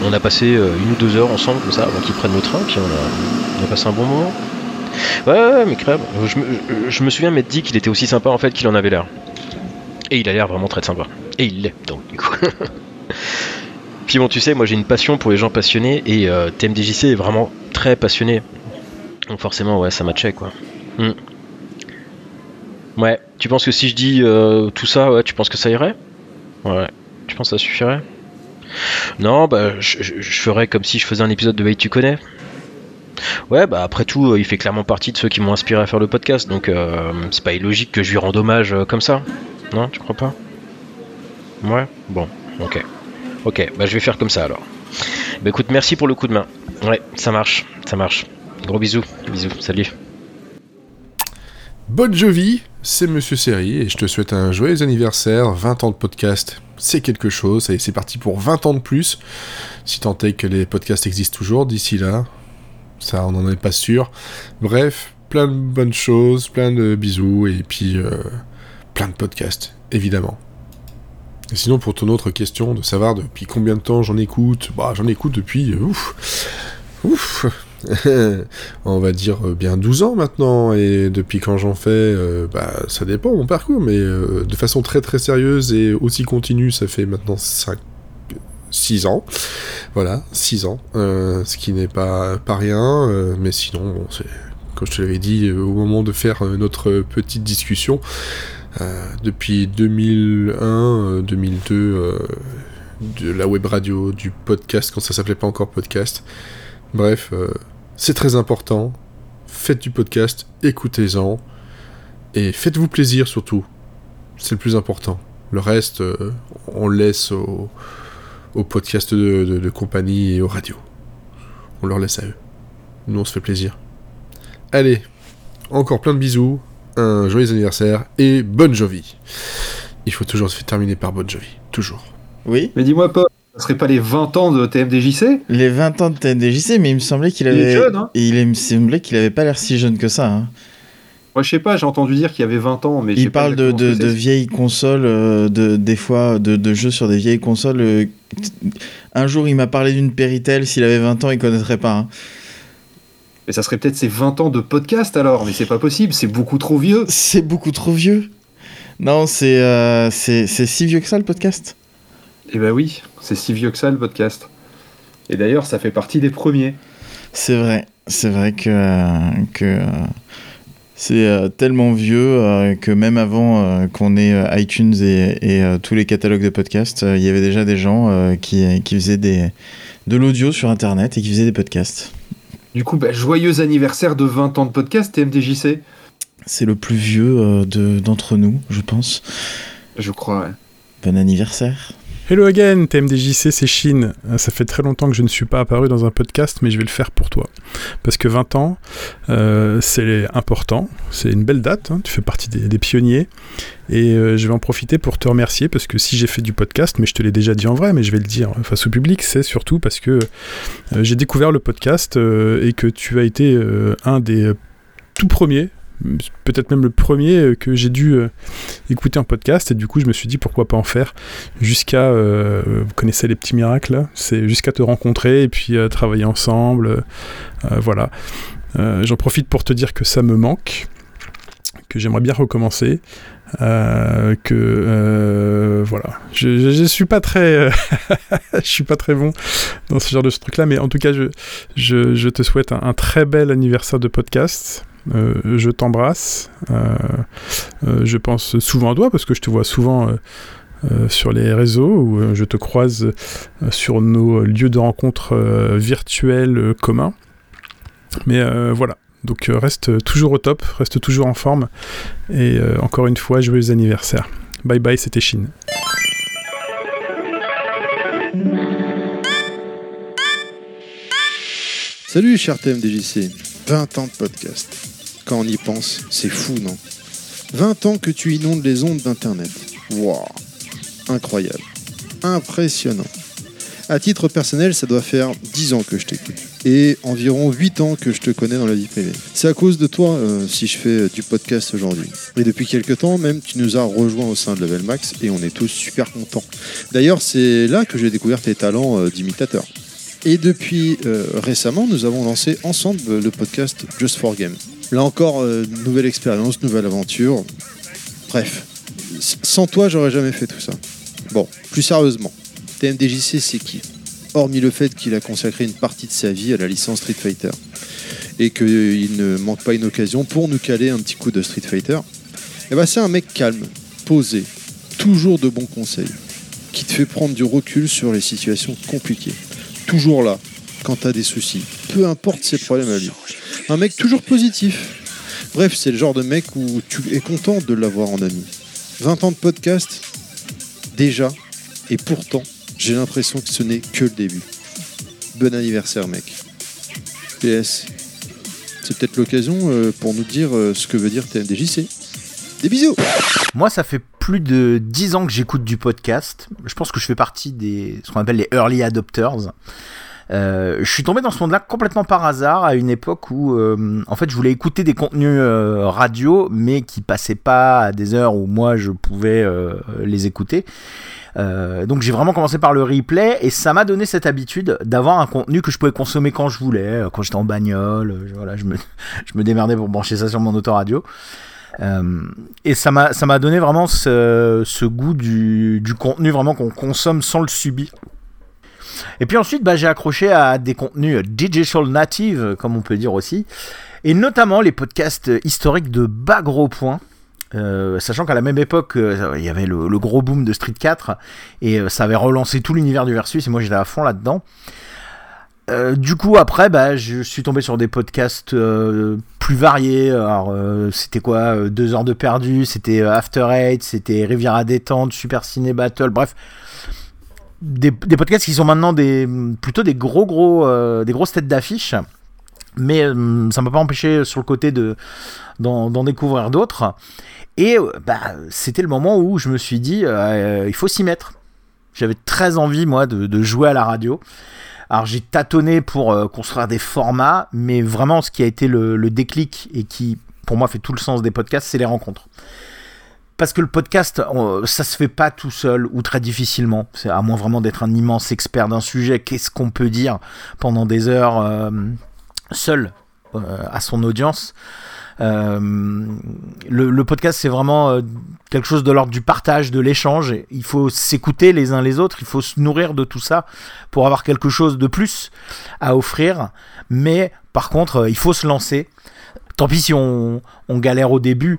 on a passé une ou deux heures ensemble comme ça avant qu'il prenne le train, puis on a, passé un bon moment. Ouais, ouais, mais crème. Je me, je- je me souviens m'être dit qu'il était aussi sympa en fait qu'il en avait l'air. Et il a l'air vraiment très sympa. Et il l'est donc du coup. Puis bon, tu sais, moi j'ai une passion pour les gens passionnés et euh, TMDJC est vraiment très passionné. Donc forcément, ouais, ça matchait quoi. Hmm. Ouais, tu penses que si je dis euh, tout ça, ouais, tu penses que ça irait? Ouais, tu penses que ça suffirait? Non, bah je, ferais comme si je faisais un épisode de Veille tu connais. Ouais, bah après tout, euh, il fait clairement partie de ceux qui m'ont inspiré à faire le podcast, donc euh, c'est pas illogique que je lui rende hommage comme ça. Non, tu crois pas? Ouais, bon, ok. Ok, bah je vais faire comme ça alors. Bah écoute, merci pour le coup de main. Ouais, ça marche, ça marche. Gros bisous, bisous, salut. Bonne Jovi, c'est Monsieur Seri et je te souhaite un joyeux anniversaire, 20 ans de podcast, c'est quelque chose, et c'est parti pour 20 ans de plus, si tant est que les podcasts existent toujours d'ici là, ça on n'en est pas sûr. Bref, plein de bonnes choses, plein de bisous, et puis euh, plein de podcasts, évidemment. Et sinon, pour ton autre question, de savoir depuis combien de temps j'en écoute, bah j'en écoute depuis... euh, ouf, ouf on va dire euh, bien 12 ans maintenant, et depuis quand j'en fais, euh, bah, ça dépend mon parcours, mais euh, de façon très très sérieuse et aussi continue, ça fait maintenant 5, 6 ans. Voilà, 6 ans, ce qui n'est pas, pas rien, mais sinon, comme je te l'avais dit au moment de faire notre petite discussion, depuis 2001, euh, 2002, euh, de la web radio, du podcast quand ça s'appelait pas encore podcast. Bref, euh, c'est très important. Faites du podcast, écoutez-en. Et faites-vous plaisir surtout. C'est le plus important. Le reste, euh, on le laisse aux au podcasts de, de- de compagnie et aux radios. On leur laisse à eux. Nous, on se fait plaisir. Allez, encore plein de bisous, un joyeux anniversaire et bonne Jovi. Il faut toujours se faire terminer par bonne Jovi. Toujours. Oui. Mais dis-moi, Paul, ça serait pas les 20 ans de TMDJC Les 20 ans de TMDJC, mais il me semblait qu'il Il est avait. jeune, hein il me semblait qu'il avait pas l'air si jeune que ça. hein. Moi, je sais pas, j'ai entendu dire qu'il y avait 20 ans, mais Il parle de, ce vieilles consoles, euh, de, des fois de, de jeux sur des vieilles consoles. euh, Un jour, il m'a parlé d'une Péritel. S'il avait 20 ans, il connaîtrait pas. hein. Mais ça serait peut-être ses 20 ans de podcast alors, mais c'est pas possible, c'est beaucoup trop vieux. C'est beaucoup trop vieux. Non, c'est euh, si vieux que ça le podcast? Eh ben oui, c'est si vieux que ça le podcast. Et d'ailleurs, ça fait partie des premiers. C'est vrai, c'est vrai que, que c'est euh, tellement vieux euh, que même avant euh, qu'on ait iTunes et, et, tous les catalogues de podcasts, il y avait déjà des gens qui, qui faisaient des, de l'audio sur Internet et qui faisaient des podcasts. Du coup, bah, joyeux anniversaire de 20 ans de podcast TMDJC. C'est le plus vieux de- d'entre nous, je pense. Je crois, ouais. Bon anniversaire. Hello again, TMDJC, c'est Chine. Euh, Ça fait très longtemps que je ne suis pas apparu dans un podcast, mais je vais le faire pour toi. Parce que 20 ans, euh, c'est important, c'est une belle date, hein, tu fais partie des, pionniers. Et euh, je vais en profiter pour te remercier, parce que si j'ai fait du podcast, mais je te l'ai déjà dit en vrai, mais je vais le dire face au public, c'est surtout parce que j'ai découvert le podcast et que tu as été un des tout premiers peut-être même le premier euh, que j'ai dû euh, écouter en podcast. Et du coup je me suis dit pourquoi pas en faire jusqu'à euh, vous connaissez les petits miracles c'est jusqu'à te rencontrer et puis travailler ensemble voilà. J'en profite pour te dire que ça me manque que j'aimerais bien recommencer que voilà. Je, suis pas très je suis pas très bon dans ce genre de truc là mais en tout cas je, je, te souhaite un, très bel anniversaire de podcast je t'embrasse. Euh, euh, je pense souvent à toi parce que je te vois souvent euh, euh, sur les réseaux ou euh, je te croise euh, sur nos lieux de rencontre euh, virtuels euh, communs. Mais euh, voilà. Donc euh, reste toujours au top, reste toujours en forme. Et euh, encore une fois, joyeux anniversaire. Bye bye, c'était Chine. Salut cher TMDJC, 20 ans de podcast. Quand on y pense, c'est fou, non? 20 ans que tu inondes les ondes d'Internet. Waouh Incroyable. Impressionnant. À titre personnel, ça doit faire 10 ans que je t'écoute. Et environ 8 ans que je te connais dans la vie privée. C'est à cause de toi euh, si je fais euh, du podcast aujourd'hui. Et depuis quelques temps, même, tu nous as rejoints au sein de Level Max et on est tous super contents. D'ailleurs, c'est là que j'ai découvert tes talents euh, d'imitateur. Et depuis récemment, nous avons lancé ensemble le podcast Just for Game. Là encore, euh, nouvelle expérience, nouvelle aventure. Bref, sans toi, j'aurais jamais fait tout ça. Bon, plus sérieusement, TMDJC, c'est qui? Hormis le fait qu'il a consacré une partie de sa vie à la licence Street Fighter et qu'il ne manque pas une occasion pour nous caler un petit coup de Street Fighter, eh ben c'est un mec calme, posé, toujours de bons conseils, qui te fait prendre du recul sur les situations compliquées. Toujours là, quand t'as des soucis, peu importe ses problèmes à lui. Un mec toujours positif. Bref, c'est le genre de mec où tu es content de l'avoir en ami. 20 ans de podcast, déjà, et pourtant, j'ai l'impression que ce n'est que le début. Bon anniversaire, mec. PS, c'est peut-être l'occasion euh, pour nous dire euh, ce que veut dire TMDJC. Des bisous Moi, ça fait plus de 10 ans que j'écoute du podcast. Je pense que je fais partie des ce qu'on appelle les early adopters. Euh, je suis tombé dans ce monde-là complètement par hasard à une époque où, euh, en fait, je voulais écouter des contenus euh, radio, mais qui passaient pas à des heures où moi je pouvais les écouter. Donc j'ai vraiment commencé par le replay et ça m'a donné cette habitude d'avoir un contenu que je pouvais consommer quand je voulais, quand j'étais en bagnole, euh, voilà, je me, je me démerdais pour brancher ça sur mon autoradio. Et ça m'a ça m'a donné vraiment ce, ce goût du, du contenu vraiment qu'on consomme sans le subir. Et puis ensuite, bah, j'ai accroché à des contenus digital native, comme on peut dire aussi, et notamment les podcasts historiques de bas gros points. Euh, sachant qu'à la même époque, euh, il y avait le, gros boom de Street 4 et euh, ça avait relancé tout l'univers du versus et moi j'étais à fond là-dedans. Du coup, après, bah, je suis tombé sur des podcasts plus variés. Alors, c'était quoi Deux heures de perdu, c'était After Eight, c'était Riviera détente, Super Ciné Battle, bref. Des, podcasts qui sont maintenant des, plutôt des gros, gros, euh, des grosses têtes d'affiche. Mais euh, ça m'a pas empêché sur le côté de d'en découvrir d'autres. Et euh, bah, c'était le moment où je me suis dit, euh, il faut s'y mettre. J'avais très envie, moi, de, jouer à la radio. Alors j'ai tâtonné pour construire des formats, mais vraiment ce qui a été le, le déclic et qui pour moi fait tout le sens des podcasts, c'est les rencontres. Parce que le podcast, on- ça se fait pas tout seul ou très difficilement. C'est à moins vraiment d'être un immense expert d'un sujet. Qu'est-ce qu'on peut dire pendant des heures euh, seul euh, à son audience Euh, le, podcast, c'est vraiment quelque chose de l'ordre du partage, de l'échange. Il faut s'écouter les uns les autres, il faut se nourrir de tout ça pour avoir quelque chose de plus à offrir. Mais par contre, il faut se lancer. Tant pis si on, galère au début,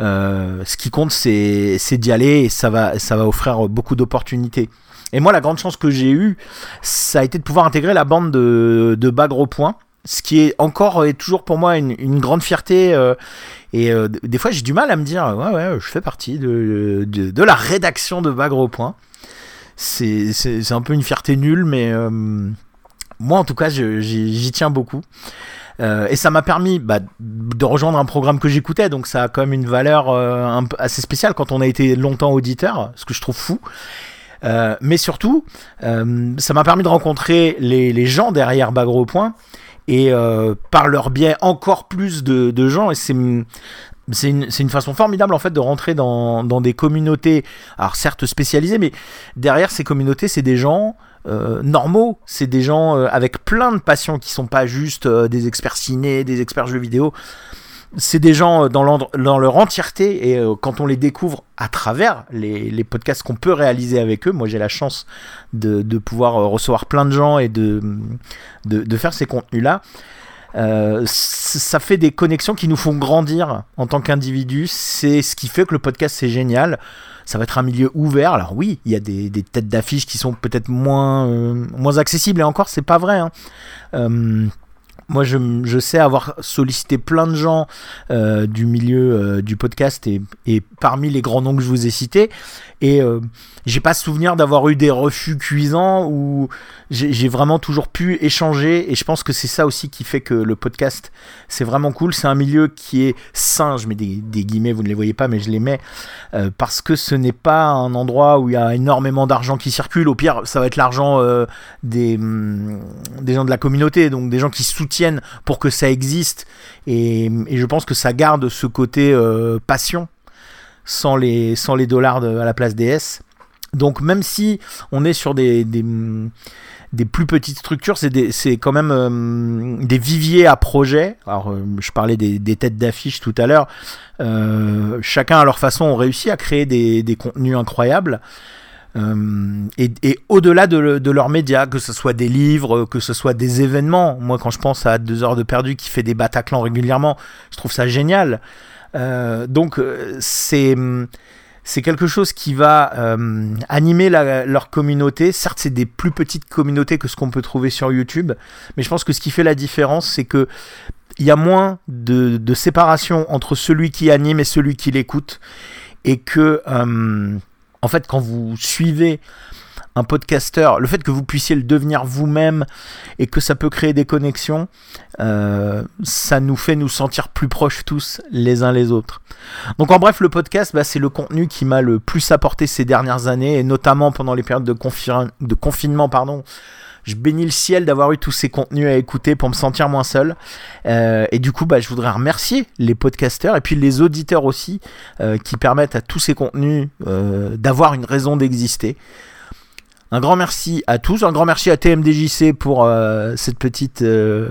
euh, ce qui compte c'est d'y aller et ça va, ça va offrir beaucoup d'opportunités. Et moi, la grande chance que j'ai eue, ça a été de pouvoir intégrer la bande de, de Bas Gros Point, ce qui est encore et toujours pour moi une, grande fierté. euh, et euh, des fois, j'ai du mal à me dire, ouais, ouais, je fais partie de, de, la rédaction de Bagre au Point. C'est un peu une fierté nulle, mais moi, en tout cas, j'y tiens beaucoup. Euh, et ça m'a permis bah, de rejoindre un programme que j'écoutais, donc ça a quand même une valeur euh, assez spéciale quand on a été longtemps auditeur, ce que je trouve fou. Euh, mais surtout, ça m'a permis de rencontrer les, gens derrière Bagre au Point et par leur biais encore plus de, de gens. Et c'est c'est une, façon formidable en fait de rentrer dans, des communautés, certes spécialisées, mais derrière ces communautés, c'est des gens euh, normaux, c'est des gens euh, avec plein de passions qui sont pas juste euh, des experts ciné, des experts jeux vidéo. C'est des gens dans, leur entièreté et quand on les découvre à travers les, podcasts qu'on peut réaliser avec eux, moi j'ai la chance de, pouvoir recevoir plein de gens et de faire ces contenus-là. Euh, ça fait des connexions qui nous font grandir en tant qu'individus. C'est ce qui fait que le podcast c'est génial. Ça va être un milieu ouvert. Alors oui, il y a des, des têtes d'affiche qui sont peut-être moins, euh, moins accessibles. Et encore, c'est pas vrai. hein. Moi, je, sais avoir sollicité plein de gens euh, du milieu euh, du podcast et, parmi les grands noms que je vous ai cités. Et euh, j'ai pas souvenir d'avoir eu des refus cuisants où j'ai vraiment toujours pu échanger. Et je pense que c'est ça aussi qui fait que le podcast, c'est vraiment cool. C'est un milieu qui est sain. Je mets des, guillemets, vous ne les voyez pas, mais je les mets euh, parce que ce n'est pas un endroit où il y a énormément d'argent qui circule. Au pire, ça va être l'argent des, hum, des gens de la communauté, donc des gens qui soutiennent pour que ça existe. Et, je pense que ça garde ce côté euh, passion sans les, sans les dollars à la place des S. Donc même si on est sur des, des, plus petites structures, c'est quand même euh, des viviers à projets. Alors euh, je parlais des, têtes d'affiche tout à l'heure. Chacun à leur façon ont réussi à créer des contenus incroyables. Euh, et, au-delà de, le- de leurs médias, que ce soit des livres, que ce soit des événements, moi quand je pense à 2 heures de perdu qui fait des Bataclan régulièrement, je trouve ça génial. Euh, donc euh, c'est quelque chose qui va euh, animer leur communauté. Certes, c'est des plus petites communautés que ce qu'on peut trouver sur YouTube, mais je pense que ce qui fait la différence, c'est que il y a moins de, séparation entre celui qui anime et celui qui l'écoute, et que euh, en fait, quand vous suivez un podcasteur, le fait que vous puissiez le devenir vous-même et que ça peut créer des connexions, euh, ça nous fait nous sentir plus proches tous les uns les autres. Donc en bref, le podcast, bah, c'est le contenu qui m'a le plus apporté ces dernières années, et notamment pendant les périodes de, de confinement. Pardon, je bénis le ciel d'avoir eu tous ces contenus à écouter pour me sentir moins seul. Euh, et du coup, bah, je voudrais remercier les podcasteurs et puis les auditeurs aussi euh, qui permettent à tous ces contenus euh, d'avoir une raison d'exister. Un grand merci à tous, un grand merci à TMDJC pour euh, cette petite euh,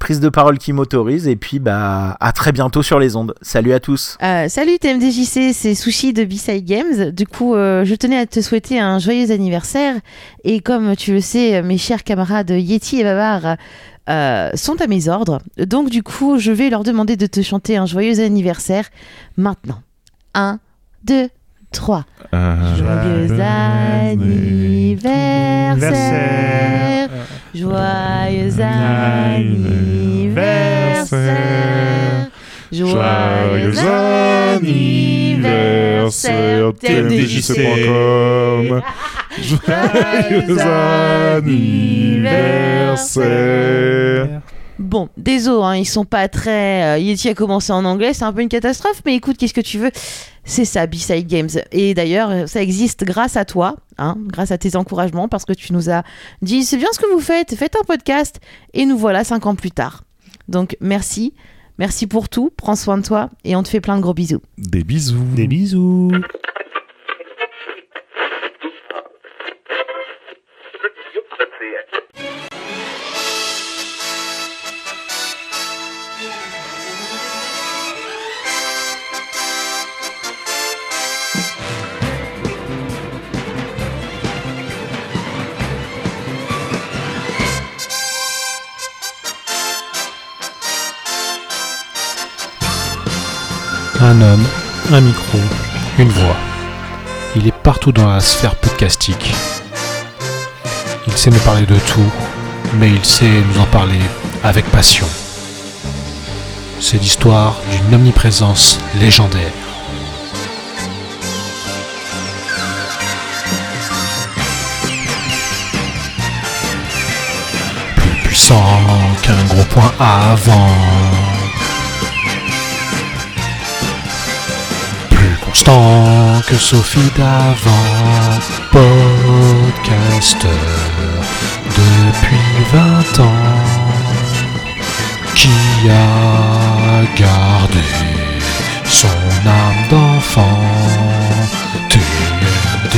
prise de parole qui m'autorise et puis bah à très bientôt sur les ondes. Salut à tous. Euh, salut TMDJC, c'est Sushi de B-Side Games. Du coup, je tenais à te souhaiter un joyeux anniversaire. Et comme tu le sais, mes chers camarades Yeti et Babar sont à mes ordres. Donc, du coup, je vais leur demander de te chanter un joyeux anniversaire maintenant. Un, deux, trois. Joyeux anniversaire. Joyeux anniversaire. Joyeux anniversaire. TMDJC.com. Joyeux anniversaire. Bon, désolé, hein, ils sont pas très. euh, Yeti a commencé en anglais, c'est un peu une catastrophe, mais écoute, qu'est-ce que tu veux? C'est ça, B-Side Games. Et d'ailleurs, euh, ça existe grâce à toi, hein, grâce à tes encouragements, parce que tu nous as dit c'est bien ce que vous faites, faites un podcast, et nous voilà cinq ans plus tard. Donc, merci. Merci pour tout, prends soin de toi, et on te fait plein de gros bisous. Des bisous. Des bisous. Un homme, un micro, une voix. Il est partout dans la sphère podcastique. Il sait nous parler de tout, mais il sait nous en parler avec passion. C'est l'histoire d'une omniprésence légendaire. Plus puissant qu'un gros point avant. Constant que Sophie d'avant. Podcasteur depuis 20 ans. Qui a gardé son âme d'enfant? TMDJC.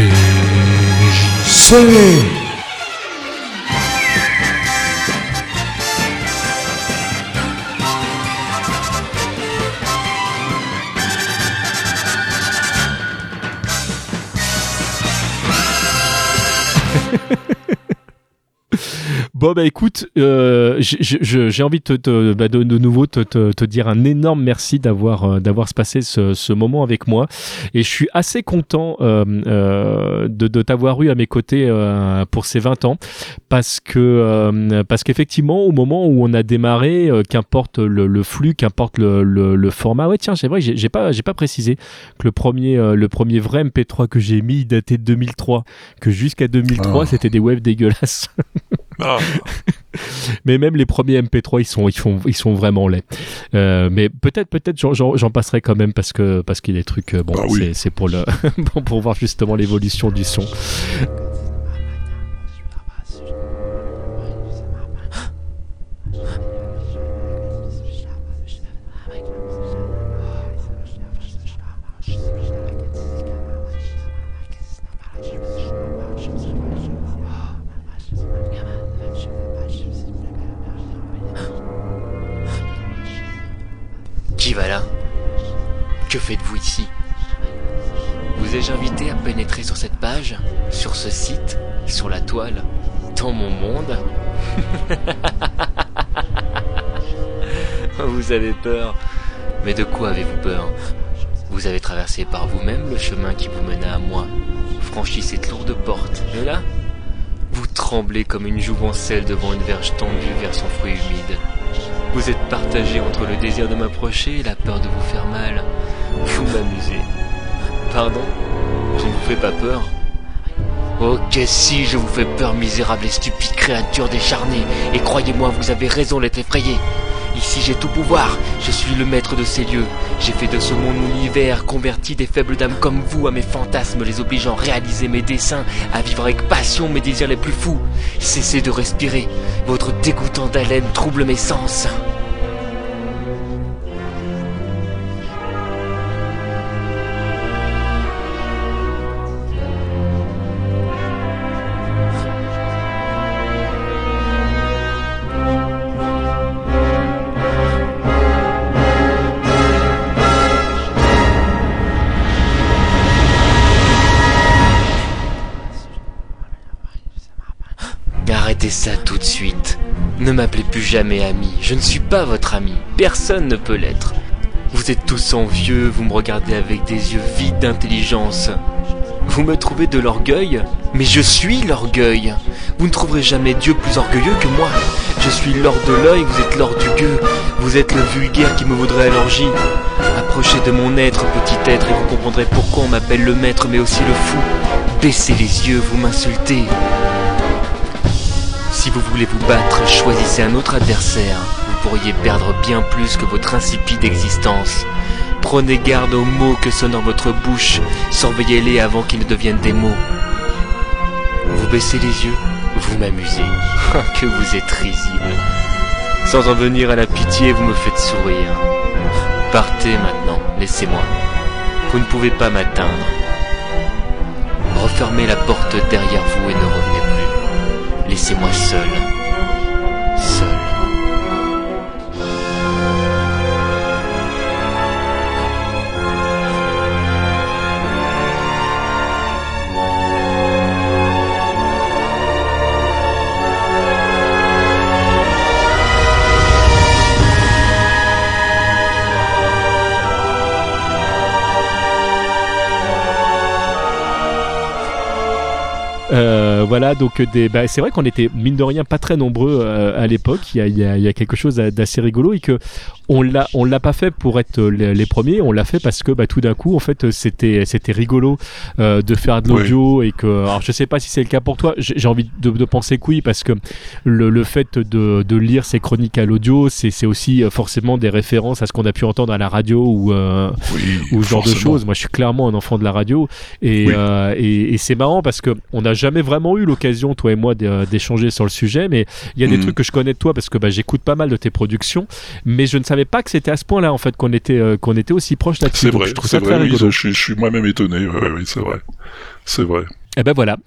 Bon bah écoute, euh, j'ai- envie de, te, te- bah, de, de nouveau te, te, te dire un énorme merci d'avoir euh, d'avoir passé ce, ce moment avec moi et je suis assez content euh, euh, de, de t'avoir eu à mes côtés euh, pour ces 20 ans parce que euh, parce qu'effectivement au moment où on a démarré, euh, qu'importe le, le flux, qu'importe le, le, le format, ouais tiens c'est vrai j'ai j'ai pas j'ai pas précisé que le premier euh, le premier vrai MP3 que j'ai mis il datait de 2003 que jusqu'à 2003 Ah. c'était des waves dégueulasses. Ah. mais même les premiers MP3 ils sont ils font ils sont vraiment laids Euh, mais peut-être peut-être j'en- passerai quand même parce que parce qu'il y a des trucs euh, bon Bah oui. c'est pour le pour voir justement l'évolution du son Qui va là. Que faites-vous ici? Vous ai-je invité à pénétrer sur cette page, sur ce site, sur la toile, dans mon monde? Vous avez peur. Mais de quoi avez-vous peur? Vous avez traversé par vous-même le chemin qui vous mena à moi, franchi cette lourde porte, et là Vous tremblez comme une jouvencelle devant une verge tendue vers son fruit humide. Vous êtes partagé entre le désir de m'approcher et la peur de vous faire mal. Vous m'amusez. Pardon? Je ne vous fais pas peur Ok si, je vous fais peur, misérable et stupide créature décharnée. Et croyez-moi, vous avez raison d'être effrayé. Ici j'ai tout pouvoir, je suis le maître de ces lieux. J'ai fait de ce monde mon univers, converti des faibles dames comme vous à mes fantasmes, les obligeant à réaliser mes desseins, à vivre avec passion mes désirs les plus fous. Cessez de respirer, votre dégoûtant haleine trouble mes sens. Ne m'appelez plus jamais ami. Je ne suis pas votre ami. Personne ne peut l'être. Vous êtes tous envieux, vous me regardez avec des yeux vides d'intelligence. Vous me trouvez de l'orgueil Mais je suis l'orgueil. Vous ne trouverez jamais Dieu plus orgueilleux que moi. Je suis l'or de l'œil, vous êtes l'or du gueux. Vous êtes le vulgaire qui me vaudrait à l'orgie. Approchez de mon être, petit être, et vous comprendrez pourquoi on m'appelle le maître, mais aussi le fou. Baissez les yeux, vous m'insultez. Si vous voulez vous battre, choisissez un autre adversaire. Vous pourriez perdre bien plus que votre insipide existence. Prenez garde aux mots que sonnent dans votre bouche. Surveillez-les avant qu'ils ne deviennent des mots. Vous baissez les yeux, vous m'amusez. que vous êtes risible. Sans en venir à la pitié, vous me faites sourire. Partez maintenant, laissez-moi. Vous ne pouvez pas m'atteindre. Refermez la porte derrière vous et ne revenez plus. Voilà, donc des, bah, c'est vrai qu'on était mine de rien pas très nombreux euh, à l'époque. Il y a quelque chose d'assez rigolo et que on l'a, on l'a pas fait pour être les, les premiers. On l'a fait parce que bah, tout d'un coup, en fait, c'était, c'était rigolo euh, de faire de l'audio et que, alors je sais pas si c'est le cas pour toi. J'ai envie de, de penser que oui parce que le, le fait de, de lire ces chroniques à l'audio, c'est, c'est aussi euh, forcément des références à ce qu'on a pu entendre à la radio ou euh, ou ce genre de choses. Moi, je suis clairement un enfant de la radio et, Oui. euh, et, et c'est marrant parce que on n'a jamais vraiment eu l'occasion, toi et moi, d'é- d'échanger sur le sujet. Mais il y a des Mhm. trucs que je connais de toi parce que bah, j'écoute pas mal de tes productions, mais je ne savais pas que c'était à ce point-là en fait qu'on était euh, qu'on était aussi proche là-dessus. C'est vrai, je trouve ça très oui, rigolo. je, suis- je suis moi-même étonné, ouais, oui, c'est vrai. C'est vrai. Et ben voilà.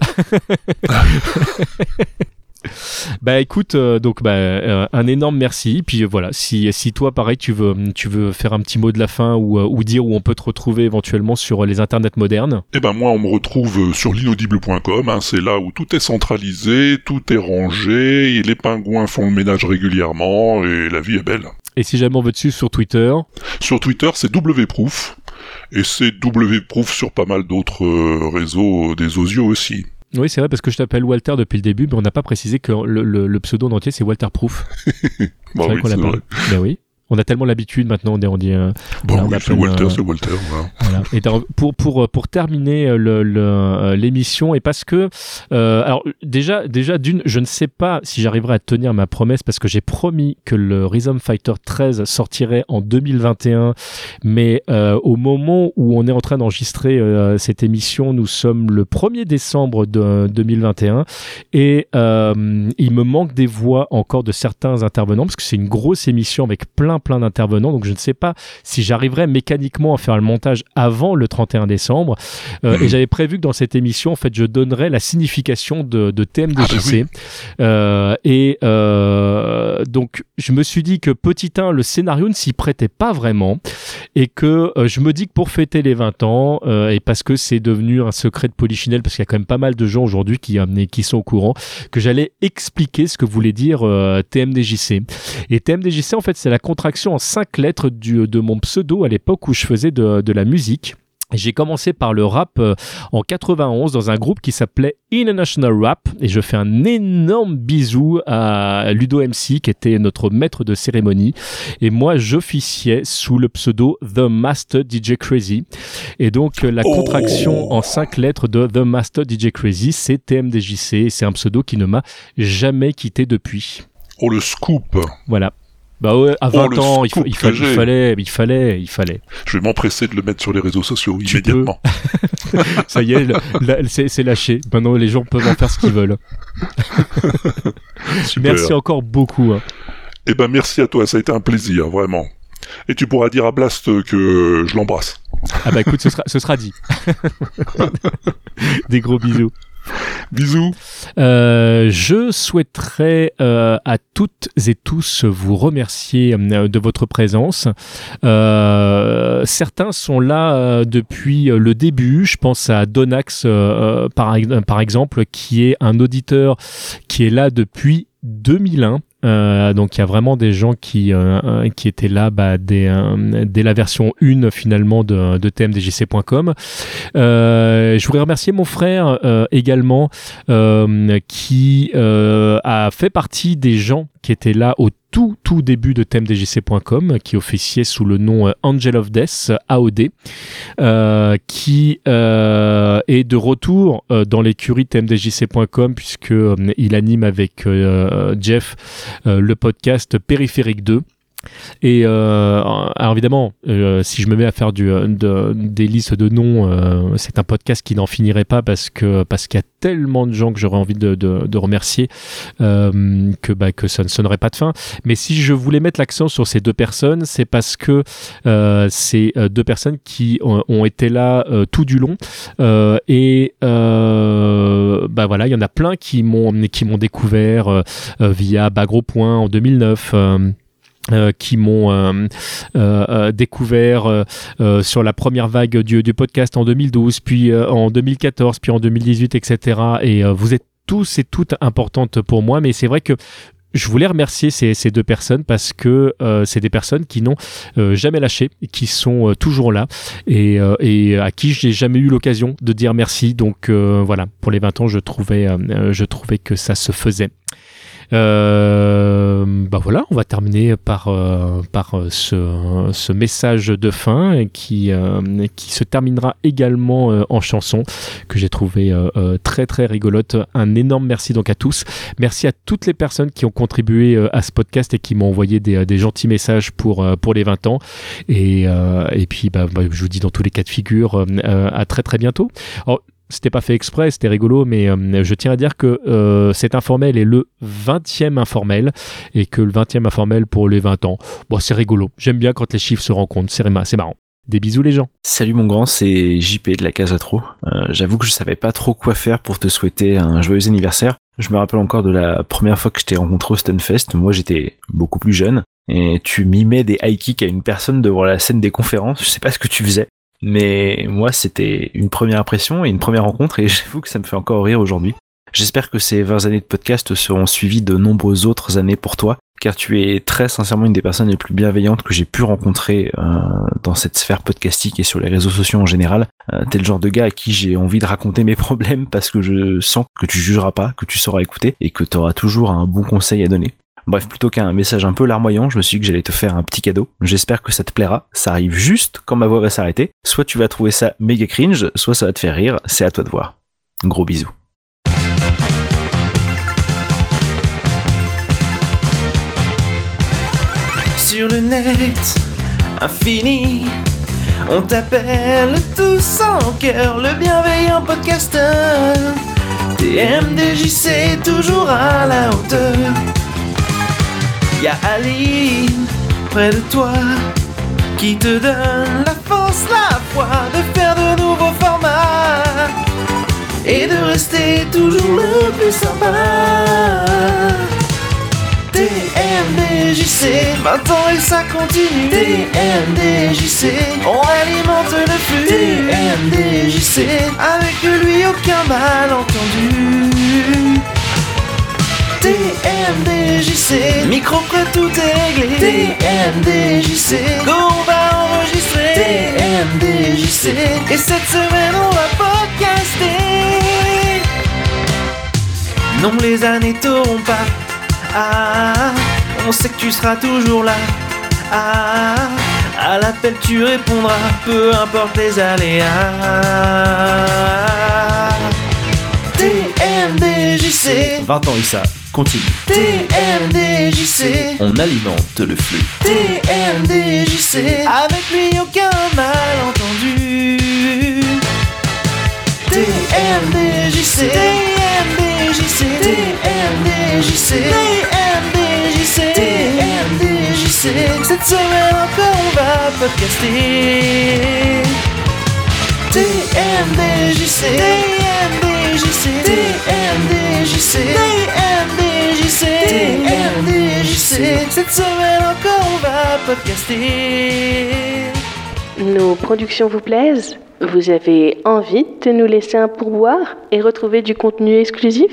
Bah écoute, euh, donc bah, euh, un énorme merci. Puis euh, voilà, si, si toi pareil tu veux, tu veux faire un petit mot de la fin ou, ou dire où on peut te retrouver éventuellement sur les internets modernes. Eh ben moi, on me retrouve sur l'inaudible.com. hein, c'est là où tout est centralisé, tout est rangé, et les pingouins font le ménage régulièrement, et la vie est belle. Et si jamais on veut te suivre sur Twitter, Sur Twitter, c'est wproof, et c'est wproof sur pas mal d'autres réseaux des osios aussi. Oui, c'est vrai, parce que je t'appelle Walter depuis le début, mais on n'a pas précisé que le, le- le pseudo en entier, c'est Walter Proof. c'est Bah oui, qu'on l'appelle. vrai. Ben oui. On a tellement l'habitude maintenant, on dit. On dit euh, Bon, voilà, on oui, c'est Walter, euh, c'est Walter, voilà. voilà. Et pour, pour, pour terminer euh, le- le, euh, l'émission, et parce que, euh, alors déjà, déjà d'une, je ne sais pas si j'arriverai à tenir ma promesse, parce que j'ai promis que le Rhythm Fighter 13 sortirait en 2021, mais euh, au moment où on est en train d'enregistrer euh, cette émission, nous sommes le 1er décembre de 2021, et euh, il me manque des voix encore de certains intervenants, parce que c'est une grosse émission avec plein plein d'intervenants, donc je ne sais pas si j'arriverai mécaniquement à faire le montage avant le 31 décembre. Euh, Mhm. Et j'avais prévu que dans cette émission, en fait, je donnerais la signification de, de TMDJC. Euh, et euh, donc, je me suis dit que petit 1, le scénario ne s'y prêtait pas vraiment. Et que euh, je me dis que pour fêter les 20 ans, et parce que c'est devenu un secret de Polichinelle, parce qu'il y a quand même pas mal de gens aujourd'hui qui, qui sont au courant, que j'allais expliquer ce que voulait dire TMDJC. Et TMDJC, en fait, c'est la contraction en cinq lettres du, de mon pseudo à l'époque où je faisais de, de la musique. J'ai commencé par le rap euh, en 91 dans un groupe qui s'appelait International Rap et je fais un énorme bisou à Ludo MC qui était notre maître de cérémonie et moi j'officiais sous le pseudo The Master DJ Crazy et donc euh, la Oh. contraction en cinq lettres de The Master DJ Crazy c'est TMDJC et c'est un pseudo qui ne m'a jamais quitté depuis. Oh, le scoop Voilà. Bah ouais, à Oh, 20 le ans, il, fa- fallait, il fallait, il fallait. Je vais m'empresser de le mettre sur les réseaux sociaux Tu immédiatement. Ça y est, c'est c'est lâché. Maintenant, les gens peuvent en faire ce qu'ils veulent. Super. Merci encore beaucoup. hein. Eh ben merci à toi, ça a été un plaisir, vraiment. Et tu pourras dire à Blast que je l'embrasse. Ah bah écoute, ce sera, ce sera dit. Des gros bisous. Bisous. Euh, je souhaiterais euh, à toutes et tous vous remercier euh, de votre présence. Certains sont là depuis le début. Je pense à Donax, par, par exemple, qui est un auditeur qui est là depuis 2001. Euh, donc il y a vraiment des gens qui, euh, qui étaient là bah, dès, euh, dès la version 1 finalement de, de tmdjc.com. Euh, je voudrais remercier mon frère également qui a fait partie des gens qui étaient là au tout tout début de tmdjc.com qui officiait sous le nom euh, Angel of Death AOD euh, qui euh, est de retour euh, dans l'écurie tmdjc.com puisque euh, il anime avec euh, Jeff euh, le podcast Périphérique 2 et euh, alors évidemment, euh, si je me mets à faire de- des listes de noms, euh, c'est un podcast qui n'en finirait pas parce qu'il y a tellement de gens que j'aurais envie de, remercier euh, que bah, que ça ne sonnerait pas de fin. Mais si je voulais mettre l'accent sur ces deux personnes, c'est parce que euh, euh, deux personnes qui ont, été là euh, tout du long euh, et euh, bah voilà, il y en a plein qui m'ont découvert euh, euh, via Bagro Point en 2009. Euh, qui m'ont euh, euh, euh, découvert euh, euh, sur la première vague du, du podcast en 2012, puis en 2014, puis en 2018, etc. Et vous êtes tous et toutes importantes pour moi, mais c'est vrai que je voulais remercier ces, ces deux personnes parce que euh, c'est des personnes qui n'ont euh, jamais lâché, qui sont toujours là et, et à qui j'ai jamais eu l'occasion de dire merci. Donc voilà, pour les 20 ans, je trouvais, je trouvais que ça se faisait. Euh, bah voilà, on va terminer par, euh, par euh, ce, ce message de fin qui, qui se terminera également en chanson que j'ai trouvé très très rigolote. Un énorme merci donc à tous. Merci à toutes les personnes qui ont contribué à ce podcast et qui m'ont envoyé des, des gentils messages pour, pour les 20 ans. Et, et puis bah, bah, je vous dis dans tous les cas de figure, à très très bientôt. C'était pas fait exprès, c'était rigolo, mais euh, je tiens à dire que euh, cet informel est le 20e informel et que le 20e informel pour les 20 ans, bon, c'est rigolo. J'aime bien quand les chiffres se rencontrent, c'est marrant. Des bisous les gens. Salut mon grand, c'est JP de la Casatro. Euh, J'avoue que je savais pas trop quoi faire pour te souhaiter un joyeux anniversaire. Je me rappelle encore de la première fois que je t'ai rencontré au Stunfest. Moi j'étais beaucoup plus jeune et tu mimais des high kicks à une personne devant la scène des conférences. Je sais pas ce que tu faisais. Mais moi, c'était une première impression et une première rencontre et j'avoue que ça me fait encore rire aujourd'hui. J'espère que ces 20 années de podcast seront suivies de nombreuses autres années pour toi, car tu es très sincèrement une des personnes les plus bienveillantes que j'ai pu rencontrer euh, dans cette sphère podcastique et sur les réseaux sociaux en général. Euh, T'es le genre de gars à qui j'ai envie de raconter mes problèmes parce que je sens que tu jugeras pas, que tu sauras écouter et que tu auras toujours un bon conseil à donner. Bref, plutôt qu'un message un peu larmoyant, je me suis dit que j'allais te faire un petit cadeau. J'espère que ça te plaira. Ça arrive juste quand ma voix va s'arrêter. Soit tu vas trouver ça méga cringe, soit ça va te faire rire. C'est à toi de voir. Gros bisous. Sur le net, infini, on t'appelle tous en cœur le bienveillant podcasteur. TMDJC toujours à la hauteur. Y'a Aline près de toi qui te donne la force, la foi de faire de nouveaux formats et de rester toujours le plus sympa. TMDJC, 20 ans et ça continue. TMDJC, on alimente le flux. TMDJC, avec lui aucun malentendu. TMDJC, micro prêt tout est réglé. TMDJC, go on va enregistrer. TMDJC, et cette semaine on va podcaster. Non, les années t'auront pas. Ah, on sait que tu seras toujours là. Ah, à l'appel tu répondras, peu importe les aléas. TMDJC, 20 ans Issa, continue. TMDJC, On alimente le flux. TMDJC, avec lui aucun malentendu. TMDJC, TMDJC, TMDJC, TMDJC, TMDJC. Cette semaine encore on va podcaster. TMDJC, TMDJC, TMDJC, TMDJC, TMDJC. Cette semaine encore on va podcaster. Nos productions vous plaisent? Vous avez envie de nous laisser un pourboire et retrouver du contenu exclusif?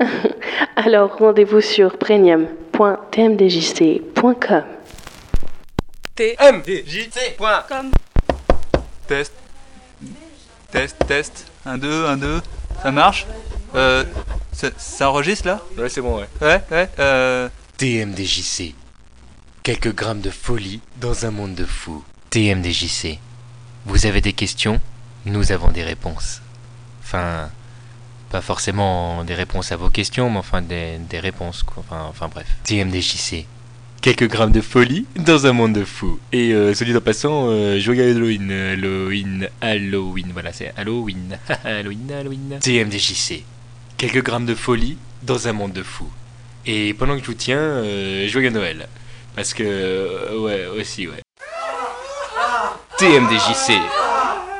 Alors rendez-vous sur premium.tmdjc.com. tmdjc.com Test. Test, test. 1, 2, 1, 2. Ça marche Euh. Ça, ça enregistre là Ouais, c'est bon, ouais. Ouais, ouais. Euh. TMDJC. Quelques grammes de folie dans un monde de fous. TMDJC. Vous avez des questions Nous avons des réponses. Enfin, pas forcément des réponses à vos questions, mais enfin des, des réponses, quoi. Enfin, enfin bref. TMDJC. Quelques grammes de folie dans un monde de fous. Et euh, celui en passant, euh, joyeux Halloween, Halloween, Halloween. Voilà, c'est Halloween, Halloween, Halloween. TMDJC. Quelques grammes de folie dans un monde de fous. Et pendant que je vous tiens, euh, joyeux Noël. Parce que, euh, ouais, aussi, ouais. TMDJC.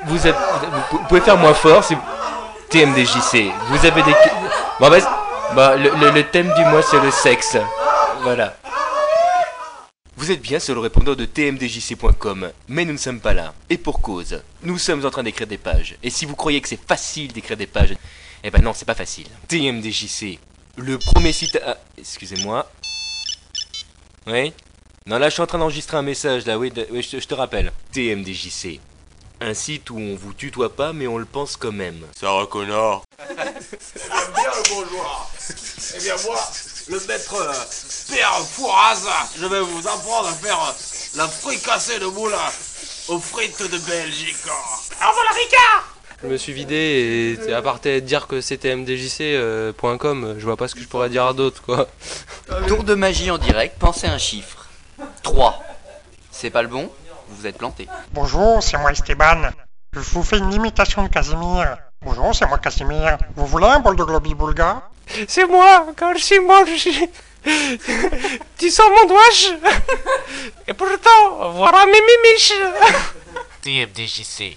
Vous, êtes, vous, pouvez faire moins fort, c'est TMDJC. Vous avez des. Bon, bah, bah, le- le thème du mois, c'est le sexe. Voilà. Vous êtes bien sur le répondeur de tmdjc.com, mais nous ne sommes pas là. Et pour cause, nous sommes en train d'écrire des pages. Et si vous croyez que c'est facile d'écrire des pages, eh ben non, c'est pas facile. TMDJC, le premier site à... Excusez-moi. Oui? Non, là, je suis en train d'enregistrer un message, là, oui, de- oui, je, te- je te rappelle. TMDJC. Un site où on vous tutoie pas, mais on le pense quand même. Ça va, connard bien le bonjour. Eh bien moi, le maître euh, Père Fouraz, je vais vous apprendre à faire euh, la fricassée de moule aux frites de Belgique. Au revoir la Ricard Je me suis vidé et à part dire que c'était mdjc.com, je vois pas ce que je pourrais dire d'autre quoi. Tour de magie en direct, pensez un chiffre. 3. C'est pas le bon Vous êtes planté. Bonjour, c'est moi Esteban. Je vous fais une imitation de Casimir. Bonjour, c'est moi Casimir. Vous voulez un bol de globi-boulga? C'est moi, quand je suis mangé. tu sens mon doigt Et pourtant, voilà mes mimiches TMDJC.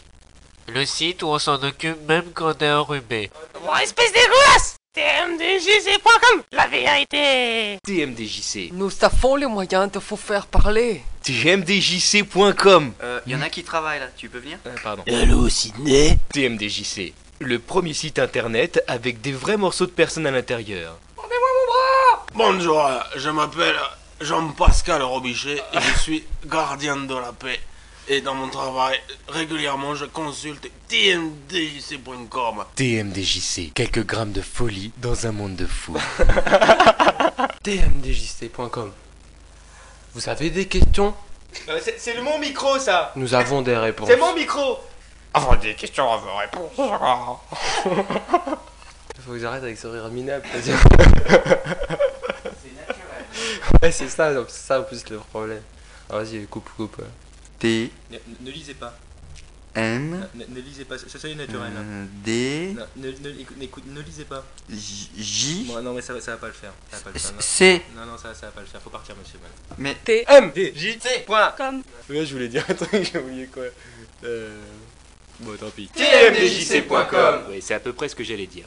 Le site où on s'en occupe même quand on est enrhumé. Bon, espèce dégueulasse TMDJC.com La vérité TMDJC. Nous avons les moyens de vous faire parler. TMDJC.com. Euh, y en a qui travaillent là, tu peux venir Pardon. Allô, Sydney TMDJC. Le premier site internet avec des vrais morceaux de personnes à l'intérieur. Bonjour, euh, je m'appelle Jean-Pascal Robichet et je suis gardien de la paix. Et dans mon travail, régulièrement, je consulte tmdjc.com. TMDJC. Quelques grammes de folie dans un monde de fous. tmdjc.com. Vous avez des questions? Euh, C'est le mon micro, ça Nous avons des réponses. micro Avant des questions, à vos réponses. Faut qu'ils arrêtent avec ce rire minable. ouais, c'est ça, c'est ça en plus le problème. Ah, vas-y, coupe, coupe. T. Ne, ne lisez pas. N. Ne, ne lisez pas, soyez naturel. euh, D. Non, ne, ne, écoute- ne lisez pas. J. J. Bon, non, mais ça, va- ça va pas le faire. Ça va pas le faire. non. C. Non, non, ça, ça va pas le faire. Faut partir, monsieur. man. Mais. T. M. D. J. C. Point. Comme. Ouais, je voulais dire un truc, j'ai oublié quoi. Euh. Bon, tant pis. TMDJC.com. Oui, c'est à peu près ce que j'allais dire.